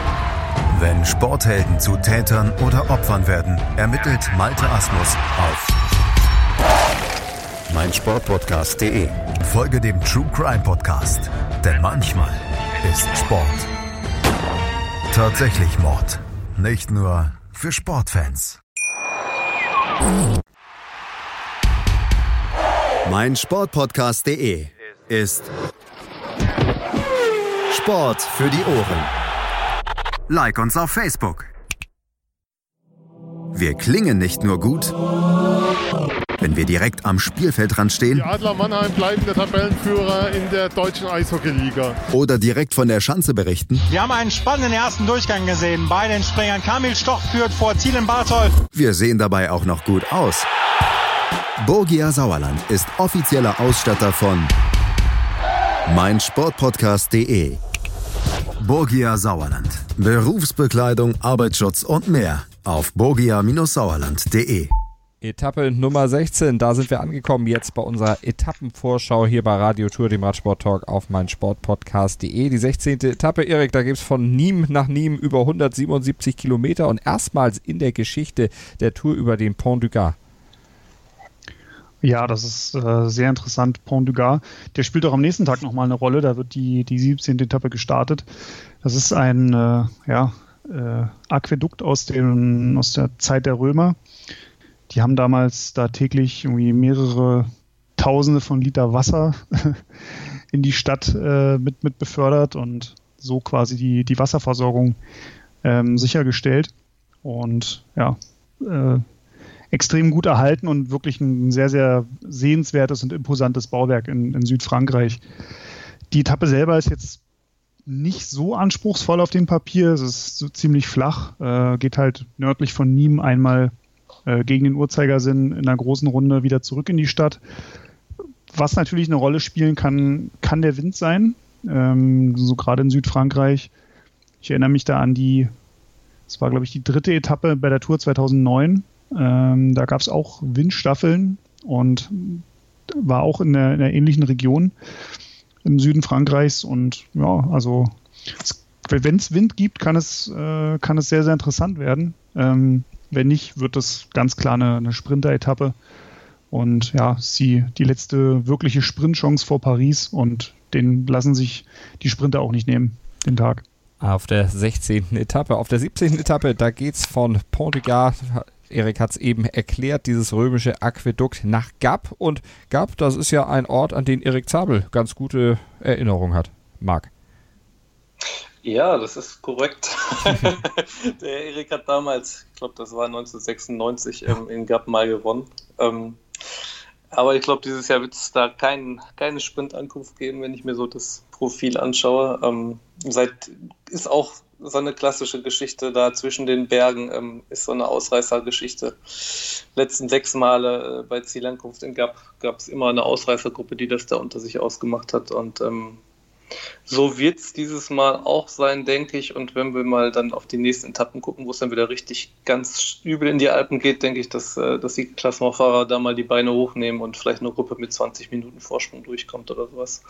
Wenn Sporthelden zu Tätern oder Opfern werden, ermittelt Malte Asmus auf meinsportpodcast.de. Folge dem True Crime Podcast, denn manchmal ist Sport tatsächlich Mord. Nicht nur für Sportfans. Mein Sportpodcast.de ist Sport für die Ohren. Like uns auf Facebook. Wir klingen nicht nur gut, wenn wir direkt am Spielfeldrand stehen Die Adler Mannheim bleiben der Tabellenführer in der deutschen Eishockeyliga. oder direkt von der Schanze berichten. Wir haben einen spannenden ersten Durchgang gesehen. Bei den Springern Kamil Stoch führt vor Zielen Barthold. Wir sehen dabei auch noch gut aus. Borgia Sauerland ist offizieller Ausstatter von meinsportpodcast.de. Borgia Sauerland. Berufsbekleidung, Arbeitsschutz und mehr auf borgia-sauerland.de. Etappe Nummer 16, da sind wir angekommen jetzt bei unserer Etappenvorschau hier bei Radio Tour, dem Radsport Talk auf meinsportpodcast.de. Die 16. Etappe, Erik, da gibt es von Nîmes nach Nîmes über 177 Kilometer und erstmals in der Geschichte der Tour über den Pont du Gard. Ja, das ist äh, sehr interessant. Pont du Gard, der spielt auch am nächsten Tag nochmal eine Rolle. Da wird die, die 17. Etappe gestartet. Das ist ein äh, ja, äh, Aquädukt aus, den, aus der Zeit der Römer. Die haben damals da täglich irgendwie mehrere Tausende von Liter Wasser in die Stadt äh, mit, mit befördert und so quasi die, die Wasserversorgung ähm, sichergestellt. Und ja, äh, extrem gut erhalten und wirklich ein sehr, sehr sehenswertes und imposantes Bauwerk in, in Südfrankreich. Die Etappe selber ist jetzt nicht so anspruchsvoll auf dem Papier. Es ist so ziemlich flach, äh, geht halt nördlich von Nîmes einmal äh, gegen den Uhrzeigersinn in einer großen Runde wieder zurück in die Stadt. Was natürlich eine Rolle spielen kann, kann der Wind sein. Ähm, so gerade in Südfrankreich. Ich erinnere mich da an die, es war glaube ich die dritte Etappe bei der Tour 2009. Ähm, da gab es auch Windstaffeln und war auch in einer, in einer ähnlichen Region im Süden Frankreichs. Und ja, also wenn es Wind gibt, kann es, äh, kann es sehr, sehr interessant werden. Ähm, wenn nicht, wird es ganz klar eine, eine Sprinter-Etappe. Und ja, sie die letzte wirkliche Sprintchance vor Paris und den lassen sich die Sprinter auch nicht nehmen, den Tag. Auf der 16. Etappe. Auf der 17. Etappe, da geht's von Pont du Gard, Erik hat es eben erklärt, dieses römische Aquädukt nach Gap. Und Gap, das ist ja ein Ort, an den Erik Zabel ganz gute Erinnerungen hat. Marc. Ja, das ist korrekt. der Erik hat damals, ich glaube, das war 1996, ähm, in Gap mal gewonnen. Ähm, aber ich glaube, dieses Jahr wird es da kein, keine Sprintankunft geben, wenn ich mir so das Profil anschaue. Ähm, seit ist auch so eine klassische Geschichte da zwischen den Bergen, ähm, ist so eine Ausreißergeschichte. Letzten sechs Male äh, bei Zielankunft in Gap gab es immer eine Ausreißergruppe, die das da unter sich ausgemacht hat. Und ähm, so wird es dieses Mal auch sein, denke ich. Und wenn wir mal dann auf die nächsten Etappen gucken, wo es dann wieder richtig ganz übel in die Alpen geht, denke ich, dass, äh, dass die Klassementfahrer da mal die Beine hochnehmen und vielleicht eine Gruppe mit 20 Minuten Vorsprung durchkommt oder sowas.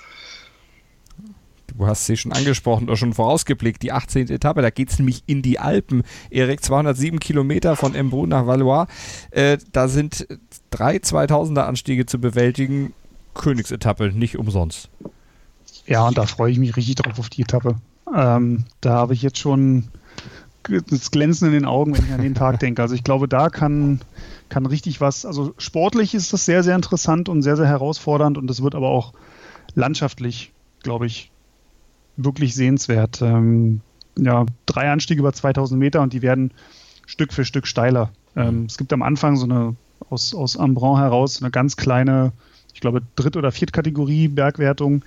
Du hast sie schon angesprochen oder schon vorausgeblickt, die 18. Etappe, da geht es nämlich in die Alpen. Erik, 207 Kilometer von Embrun nach Valois. Äh, da sind drei 2000er Anstiege zu bewältigen. Königsetappe, nicht umsonst. Ja, und da freue ich mich richtig drauf auf die Etappe. Ähm, da habe ich jetzt schon das Glänzen in den Augen, wenn ich an den Tag denke. Also ich glaube, da kann, kann richtig was, also sportlich ist das sehr, sehr interessant und sehr, sehr herausfordernd und das wird aber auch landschaftlich, glaube ich, wirklich sehenswert. Ähm, ja, drei Anstiege über 2000 Meter und die werden Stück für Stück steiler. Ähm, es gibt am Anfang so eine, aus, aus Ambron heraus, eine ganz kleine, ich glaube, Dritt- oder Viertkategorie Bergwertung.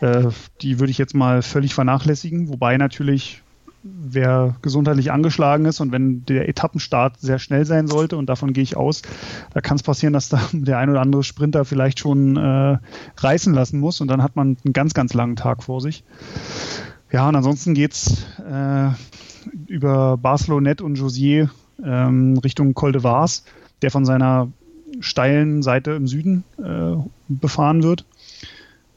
Äh, die würde ich jetzt mal völlig vernachlässigen, wobei natürlich wer gesundheitlich angeschlagen ist und wenn der Etappenstart sehr schnell sein sollte, und davon gehe ich aus, da kann es passieren, dass da der ein oder andere Sprinter vielleicht schon äh, reißen lassen muss und dann hat man einen ganz, ganz langen Tag vor sich. Ja, und ansonsten geht's äh, über Barcelonet und Josier ähm, Richtung Col de Vars, der von seiner steilen Seite im Süden äh, befahren wird.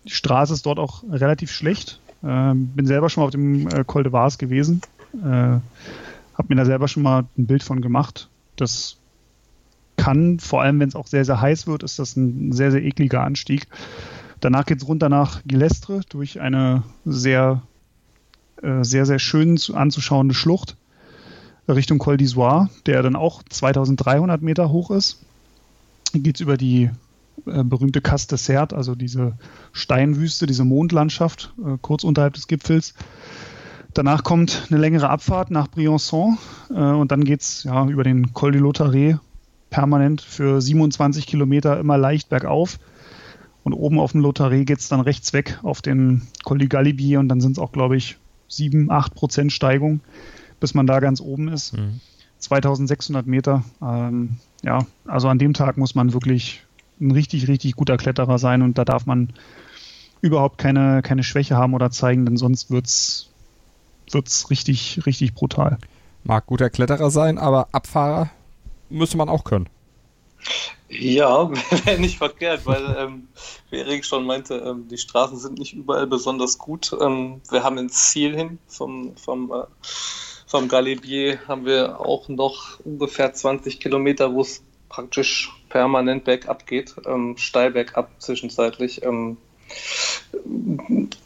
Die Straße ist dort auch relativ schlecht. Ähm, bin selber schon mal auf dem äh, Col de Vars gewesen. Äh, hab mir da selber schon mal ein Bild von gemacht. Das kann, vor allem wenn es auch sehr, sehr heiß wird, ist das ein sehr, sehr ekliger Anstieg. Danach geht es runter nach Gilestre durch eine sehr, äh, sehr, sehr schön zu, anzuschauende Schlucht Richtung Col d'Isoire, der dann auch 2300 Meter hoch ist. Geht es über die äh, berühmte Casse de Sert, also diese Steinwüste, diese Mondlandschaft, äh, kurz unterhalb des Gipfels. Danach kommt eine längere Abfahrt nach Briançon äh, und dann geht es ja, über den Col de Lotaré permanent für 27 Kilometer immer leicht bergauf. Und oben auf dem Lotaré geht es dann rechts weg auf den Col du Galibier und dann sind es auch, glaube ich, 7, 8 Prozent Steigung, bis man da ganz oben ist. Mhm. 2600 Meter. Ähm, ja, also an dem Tag muss man wirklich ein richtig, richtig guter Kletterer sein und da darf man überhaupt keine, keine Schwäche haben oder zeigen, denn sonst wird's, wird's richtig, richtig brutal. Mag guter Kletterer sein, aber Abfahrer müsste man auch können. Ja, wäre nicht verkehrt, weil, ähm, wie Erik schon meinte, ähm, die Straßen sind nicht überall besonders gut. Ähm, wir haben ein Ziel hin vom, vom, äh, vom Galibier, haben wir auch noch ungefähr 20 Kilometer, wo es praktisch permanent bergab geht, ähm, steil bergab zwischenzeitlich. Ähm,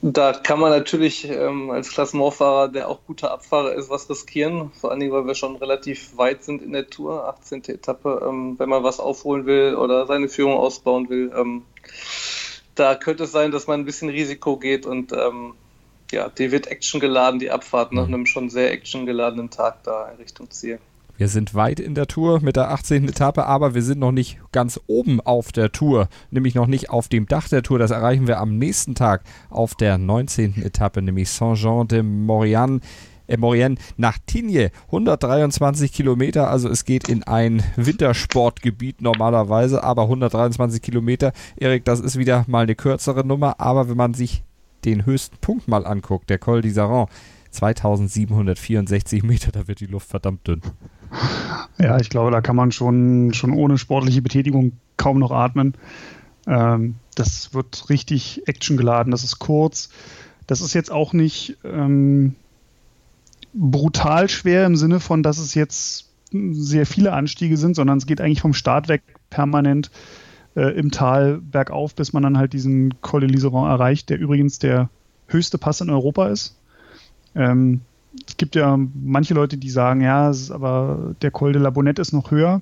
da kann man natürlich ähm, als Klassementfahrer, der auch guter Abfahrer ist, was riskieren. Vor allen Dingen, weil wir schon relativ weit sind in der Tour, 18. Etappe, ähm, wenn man was aufholen will oder seine Führung ausbauen will. Ähm, da könnte es sein, dass man ein bisschen Risiko geht und ähm, ja, die wird actiongeladen, die Abfahrt nach mhm. einem schon sehr actiongeladenen Tag da in Richtung Ziel. Wir sind weit in der Tour mit der 18. Etappe, aber wir sind noch nicht ganz oben auf der Tour, nämlich noch nicht auf dem Dach der Tour. Das erreichen wir am nächsten Tag auf der 19. Etappe, nämlich Saint-Jean de. Äh, Maurienne nach Tignes, 123 Kilometer, also es geht in ein Wintersportgebiet normalerweise, aber 123 Kilometer, Erik, das ist wieder mal eine kürzere Nummer, aber wenn man sich den höchsten Punkt mal anguckt, der Col d'Isaran, 2764 Meter, da wird die Luft verdammt dünn. Ja, ich glaube, da kann man schon, schon ohne sportliche Betätigung kaum noch atmen. Ähm, das wird richtig actiongeladen, das ist kurz. Das ist jetzt auch nicht ähm, brutal schwer im Sinne von, dass es jetzt sehr viele Anstiege sind, sondern es geht eigentlich vom Start weg permanent äh, im Tal bergauf, bis man dann halt diesen Col de Liseron erreicht, der übrigens der höchste Pass in Europa ist. Ähm, es gibt ja manche Leute, die sagen, ja, aber der Col de la Bonette ist noch höher.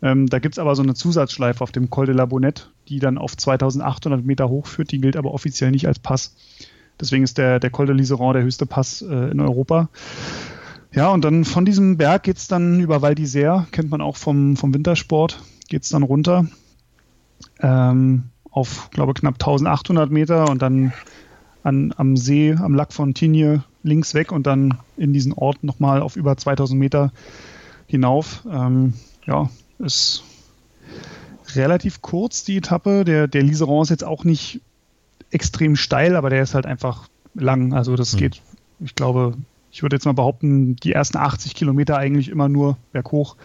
Ähm, da gibt es aber so eine Zusatzschleife auf dem Col de la Bonette, die dann auf 2800 Meter hochführt. Die gilt aber offiziell nicht als Pass. Deswegen ist der, der Col de Liseron der höchste Pass äh, in Europa. Ja, und dann von diesem Berg geht es dann über Val d'Isère, kennt man auch vom, vom Wintersport, geht es dann runter ähm, auf, glaube knapp 1800 Meter und dann an, am See, am Lac Fontigne links weg und dann in diesen Ort nochmal auf über 2000 Meter hinauf. Ähm, ja, ist relativ kurz die Etappe. Der, der Liseron ist jetzt auch nicht extrem steil, aber der ist halt einfach lang. Also das mhm. geht, ich glaube, ich würde jetzt mal behaupten, die ersten 80 Kilometer eigentlich immer nur berghoch.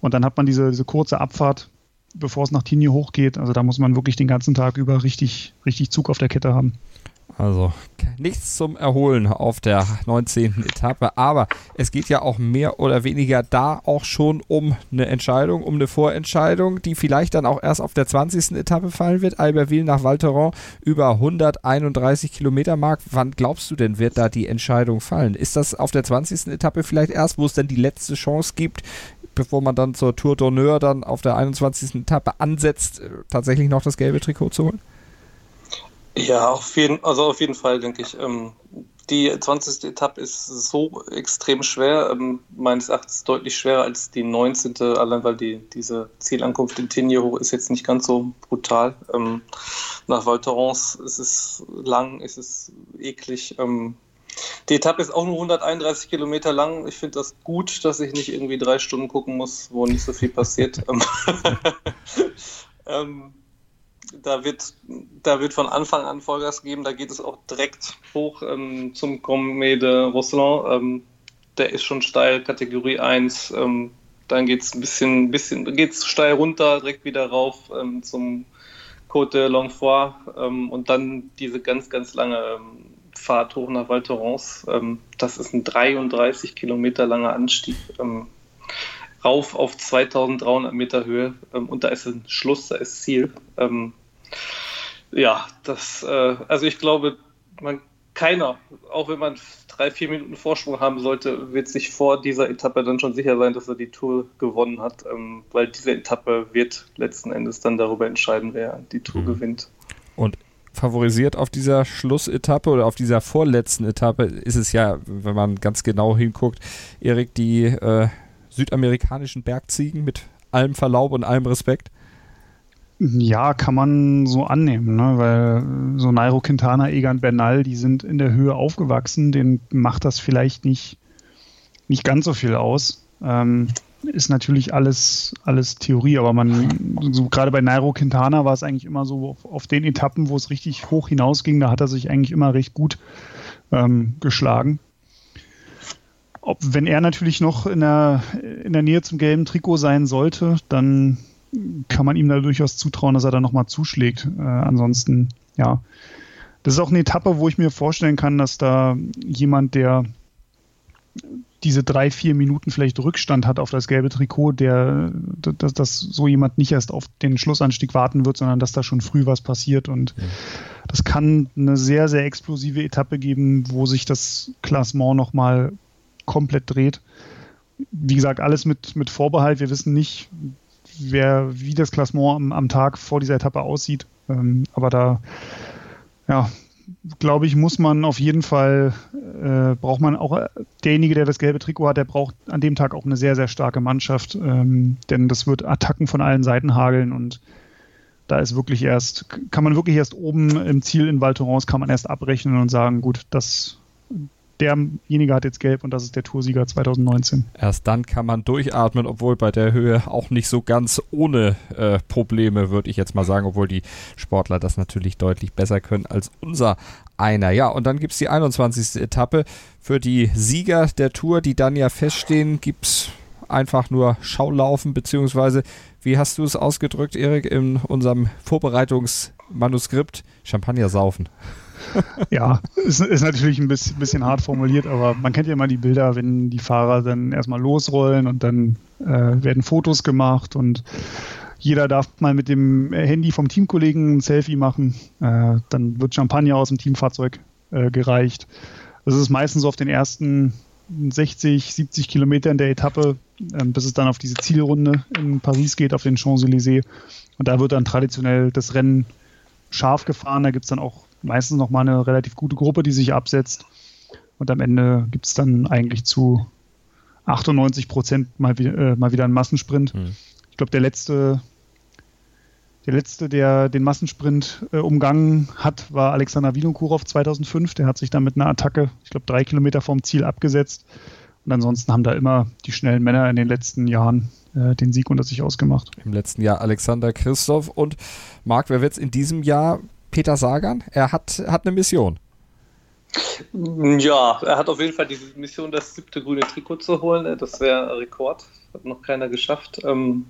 Und dann hat man diese, diese kurze Abfahrt, bevor es nach Tignes hochgeht. Also da muss man wirklich den ganzen Tag über richtig, richtig Zug auf der Kette haben. Also nichts zum Erholen auf der 19. Etappe, aber es geht ja auch mehr oder weniger da auch schon um eine Entscheidung, um eine Vorentscheidung, die vielleicht dann auch erst auf der 20. Etappe fallen wird. Albertville nach Valteron über 131 Kilometer Mark. Wann glaubst du denn, wird da die Entscheidung fallen? Ist das auf der 20. Etappe vielleicht erst, wo es dann die letzte Chance gibt, bevor man dann zur Tour d'Honneur dann auf der 21. Etappe ansetzt, äh, tatsächlich noch das gelbe Trikot zu holen? Ja, auf jeden, also auf jeden Fall, denke ich. Ähm, die 20. Etappe ist so extrem schwer, ähm, meines Erachtens deutlich schwerer als die 19. Allein weil die, diese Zielankunft in Tignes hoch ist jetzt nicht ganz so brutal. Ähm, nach Val Thorens ist es lang, ist es eklig. Die Etappe ist auch nur 131 Kilometer lang. Ich finde das gut, dass ich nicht irgendwie drei Stunden gucken muss, wo nicht so viel passiert. ähm, da wird, da wird von Anfang an Vollgas geben. Da geht es auch direkt hoch ähm, zum Commet de Rosselin. Ähm, der ist schon steil, Kategorie 1. Ähm, dann geht es ein bisschen, bisschen geht's steil runter, direkt wieder rauf ähm, zum Côte de Longfoy ähm, und dann diese ganz, ganz lange ähm, Fahrt hoch nach Val Thorens. das ist ein 33 Kilometer langer Anstieg rauf auf 2300 Meter Höhe ähm, und da ist ein Schluss, da ist Ziel. Ähm, ja, das, äh, also ich glaube, man, keiner, auch wenn man drei, vier Minuten Vorsprung haben sollte, wird sich vor dieser Etappe dann schon sicher sein, dass er die Tour gewonnen hat, ähm, weil diese Etappe wird letzten Endes dann darüber entscheiden, wer die Tour mhm. gewinnt. Und favorisiert auf dieser Schlussetappe oder auf dieser vorletzten Etappe ist es ja, wenn man ganz genau hinguckt, Erik, die äh, südamerikanischen Bergziegen mit allem Verlaub und allem Respekt? Ja, kann man so annehmen, ne? weil so Nairo Quintana, Egan Bernal, die sind in der Höhe aufgewachsen, denen macht das vielleicht nicht, nicht ganz so viel aus. Ähm, ist natürlich alles, alles Theorie, aber man, so gerade bei Nairo Quintana war es eigentlich immer so auf, auf, den Etappen, wo es richtig hoch hinausging, da hat er sich eigentlich immer recht gut ähm, geschlagen. Ob, wenn er natürlich noch in der, in der Nähe zum gelben Trikot sein sollte, dann kann man ihm da durchaus zutrauen, dass er da nochmal zuschlägt. Äh, ansonsten, ja. Das ist auch eine Etappe, wo ich mir vorstellen kann, dass da jemand, der diese drei, vier Minuten vielleicht Rückstand hat auf das gelbe Trikot, der, dass, dass so jemand nicht erst auf den Schlussanstieg warten wird, sondern dass da schon früh was passiert. Und ja. das kann eine sehr, sehr explosive Etappe geben, wo sich das Klassement nochmal komplett dreht. Wie gesagt, alles mit, mit Vorbehalt. Wir wissen nicht, wer, wie das Klassement am, am Tag vor dieser Etappe aussieht. Ähm, aber da, ja, glaube ich, muss man auf jeden Fall, äh, braucht man auch, äh, derjenige, der das gelbe Trikot hat, der braucht an dem Tag auch eine sehr, sehr starke Mannschaft, ähm, denn das wird Attacken von allen Seiten hageln und da ist wirklich erst, kann man wirklich erst oben im Ziel in Val Thorens, kann man erst abrechnen und sagen, gut, das, derjenige hat jetzt gelb und das ist der Toursieger 2019. Erst dann kann man durchatmen, obwohl bei der Höhe auch nicht so ganz ohne äh, Probleme, würde ich jetzt mal sagen, obwohl die Sportler das natürlich deutlich besser können als unser einer. Ja, und dann gibt es die 21. Etappe. Für die Sieger der Tour, die dann ja feststehen, gibt es einfach nur Schaulaufen, beziehungsweise, wie hast du es ausgedrückt, Erik, in unserem Vorbereitungsmanuskript? Champagner saufen ja, ist, ist natürlich ein bisschen, bisschen, hart formuliert, aber man kennt ja immer die Bilder, wenn die Fahrer dann erstmal losrollen und dann äh, werden Fotos gemacht und jeder darf mal mit dem Handy vom Teamkollegen ein Selfie machen. Äh, dann wird Champagner aus dem Teamfahrzeug äh, gereicht. Das ist meistens auf den ersten 60, 70 Kilometern der Etappe, ähm, bis es dann auf diese Zielrunde in Paris geht, auf den Champs-Élysées. Und da wird dann traditionell das Rennen scharf gefahren. Da gibt es dann auch meistens noch mal eine relativ gute Gruppe, die sich absetzt. Und am Ende gibt es dann eigentlich zu 98 Prozent mal, äh, mal wieder einen Massensprint. Mhm. Ich glaube, der letzte, der letzte, der den Massensprint äh, umgangen hat, war Alexander Vinokurov 2005. Der hat sich dann mit einer Attacke, ich glaube, drei Kilometer vom Ziel abgesetzt. Und ansonsten haben da immer die schnellen Männer in den letzten Jahren äh, den Sieg unter sich ausgemacht. Im letzten Jahr Alexander Christoph und Marc, wer wird es in diesem Jahr Peter Sagan. Er hat, hat eine Mission. Ja, er hat auf jeden Fall die Mission, das siebte grüne Trikot zu holen. Das wäre Rekord. Hat noch keiner geschafft. Ähm,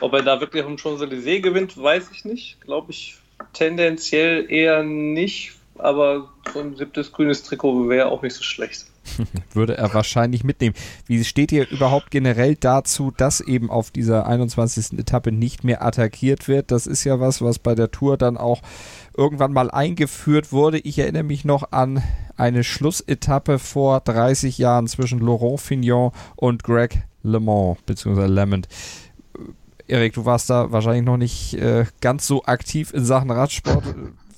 ob er da wirklich um Champs-Élysées gewinnt, weiß ich nicht. Glaube ich tendenziell eher nicht. Aber so ein siebtes grünes Trikot wäre auch nicht so schlecht. Würde er wahrscheinlich mitnehmen. Wie steht ihr überhaupt generell dazu, dass eben auf dieser 21. Etappe nicht mehr attackiert wird? Das ist ja was, was bei der Tour dann auch irgendwann mal eingeführt wurde. Ich erinnere mich noch an eine Schlussetappe vor 30 Jahren zwischen Laurent Fignon und Greg LeMond, beziehungsweise Lemond. Erik, du warst da wahrscheinlich noch nicht äh, ganz so aktiv in Sachen Radsport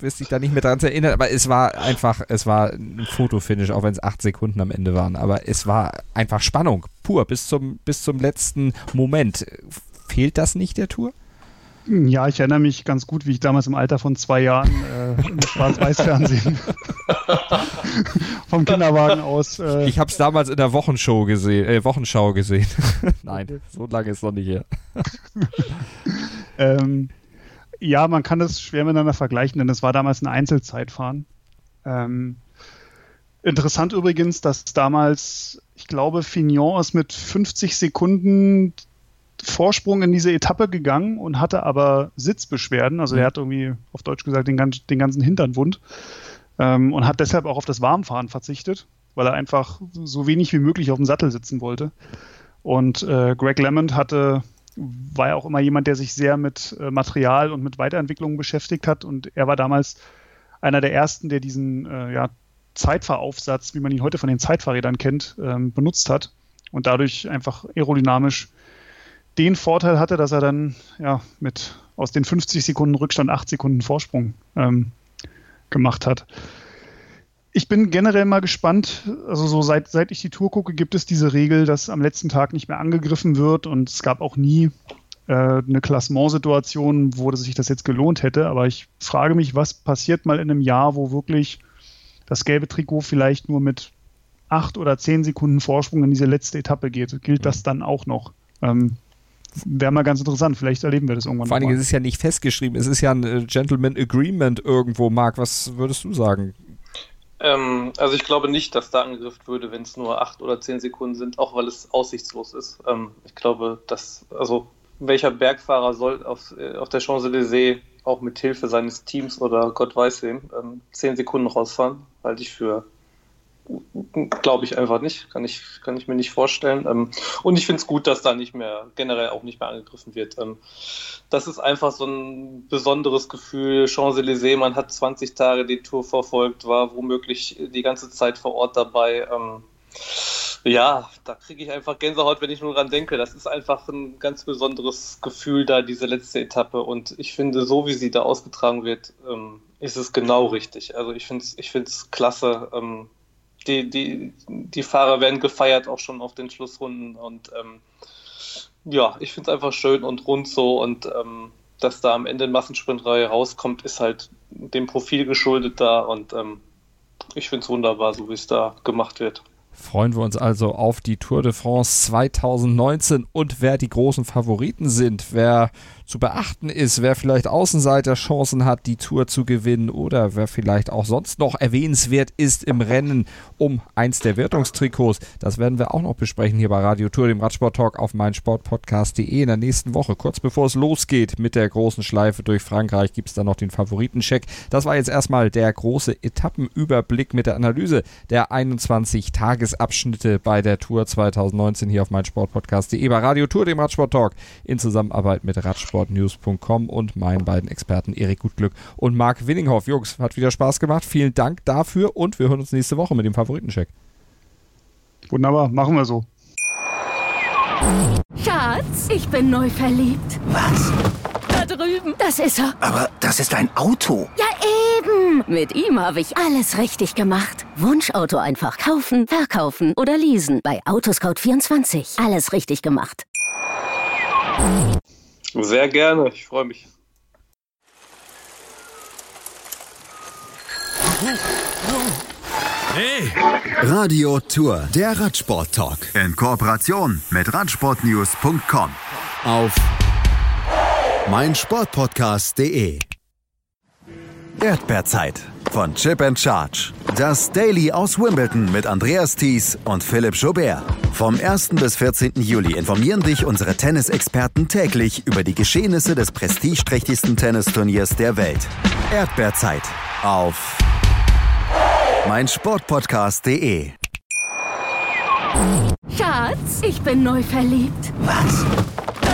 wirst dich da nicht mehr dran erinnern, aber es war einfach, es war ein Fotofinish, auch wenn es acht Sekunden am Ende waren. Aber es war einfach Spannung, pur, bis zum, bis zum letzten Moment. Fehlt das nicht der Tour? Ja, ich erinnere mich ganz gut, wie ich damals im Alter von zwei Jahren äh, im Schwarz-Weiß-Fernsehen. Vom Kinderwagen aus. Äh, ich habe es damals in der Wochenshow gesehen, äh, Wochenschau gesehen. Nein, so lange ist noch nicht her. ähm, ja, man kann das schwer miteinander vergleichen, denn es war damals ein Einzelzeitfahren. Ähm, interessant übrigens, dass damals, ich glaube, Fignon ist mit 50 Sekunden Vorsprung in diese Etappe gegangen und hatte aber Sitzbeschwerden. Also er hat irgendwie auf Deutsch gesagt den, den ganzen Hintern wund ähm, und hat deshalb auch auf das Warmfahren verzichtet, weil er einfach so wenig wie möglich auf dem Sattel sitzen wollte. Und äh, Greg LeMond hatte war ja auch immer jemand, der sich sehr mit äh, Material und mit Weiterentwicklung beschäftigt hat. Und er war damals einer der ersten, der diesen äh, ja, Zeitfahraufsatz, wie man ihn heute von den Zeitfahrrädern kennt, ähm, benutzt hat und dadurch einfach aerodynamisch den Vorteil hatte, dass er dann ja mit aus den 50 Sekunden Rückstand 8 Sekunden Vorsprung ähm, gemacht hat. Ich bin generell mal gespannt. Also so seit, seit ich die Tour gucke, gibt es diese Regel, dass am letzten Tag nicht mehr angegriffen wird und es gab auch nie äh, eine Klassementsituation, wo sich das jetzt gelohnt hätte. Aber ich frage mich, was passiert mal in einem Jahr, wo wirklich das gelbe Trikot vielleicht nur mit acht oder zehn Sekunden Vorsprung in diese letzte Etappe geht. Gilt das dann auch noch? Ähm, Wäre mal ganz interessant. Vielleicht erleben wir das irgendwann. Vor allen Dingen, es ist ja nicht festgeschrieben. Es ist ja ein äh, Gentleman Agreement irgendwo, Marc. Was würdest du sagen? Ähm, also ich glaube nicht, dass da angegriffen würde, wenn es nur acht oder zehn Sekunden sind, auch weil es aussichtslos ist. Ähm, ich glaube, dass, also welcher Bergfahrer soll auf, äh, auf der Champs-Élysées auch mit Hilfe seines Teams oder Gott weiß wem ähm, zehn Sekunden rausfahren, halte ich für Glaube ich einfach nicht. Kann ich, kann ich mir nicht vorstellen. Ähm, und ich finde es gut, dass da nicht mehr, generell auch nicht mehr angegriffen wird. Ähm, das ist einfach so ein besonderes Gefühl. Champs-Élysées, man hat 20 Tage die Tour verfolgt, war womöglich die ganze Zeit vor Ort dabei. Ähm, ja, da kriege ich einfach Gänsehaut, wenn ich nur dran denke. Das ist einfach ein ganz besonderes Gefühl da, diese letzte Etappe. Und ich finde, so wie sie da ausgetragen wird, ist es genau richtig. Also ich finde es ich klasse die, die, die Fahrer werden gefeiert auch schon auf den Schlussrunden und ähm, ja, ich finde es einfach schön und rund so und ähm, dass da am Ende eine Massensprinterei rauskommt, ist halt dem Profil geschuldet da und ähm, ich finde es wunderbar, so wie es da gemacht wird. Freuen wir uns also auf die Tour de France 2019 und wer die großen Favoriten sind, wer zu beachten ist, wer vielleicht Außenseiterchancen hat, die Tour zu gewinnen oder wer vielleicht auch sonst noch erwähnenswert ist im Rennen um eins der Wertungstrikots. Das werden wir auch noch besprechen hier bei Radio Tour, dem Radsport Talk auf meinsportpodcast.de in der nächsten Woche. Kurz bevor es losgeht mit der großen Schleife durch Frankreich, gibt es dann noch den Favoritencheck. Das war jetzt erstmal der große Etappenüberblick mit der Analyse der 21 Tagesabschnitte bei der Tour 2019 hier auf meinsportpodcast.de bei Radio Tour, dem Radsport Talk in Zusammenarbeit mit Radsport sportnews.com und meinen beiden Experten Erik Gutglück und Marc Winninghoff. Jungs, hat wieder Spaß gemacht. Vielen Dank dafür und wir hören uns nächste Woche mit dem Favoritencheck. Wunderbar, machen wir so. Schatz, ich bin neu verliebt. Was? Da drüben. Das ist er. Aber das ist ein Auto. Ja, eben. Mit ihm habe ich alles richtig gemacht. Wunschauto einfach kaufen, verkaufen oder leasen. Bei Autoscout24. Alles richtig gemacht. Sehr gerne, ich freue mich. Hey! Radio Tour, der Radsport-Talk. In Kooperation mit Radsportnews.com. Auf meinsportpodcast.de. Erdbeerzeit von Chip and Charge. Das Daily aus Wimbledon mit Andreas Thies und Philipp Jobert. Vom 1. bis 14. Juli informieren dich unsere Tennisexperten täglich über die Geschehnisse des prestigeträchtigsten Tennisturniers der Welt. Erdbeerzeit auf meinsportpodcast.de. Schatz, ich bin neu verliebt. Was?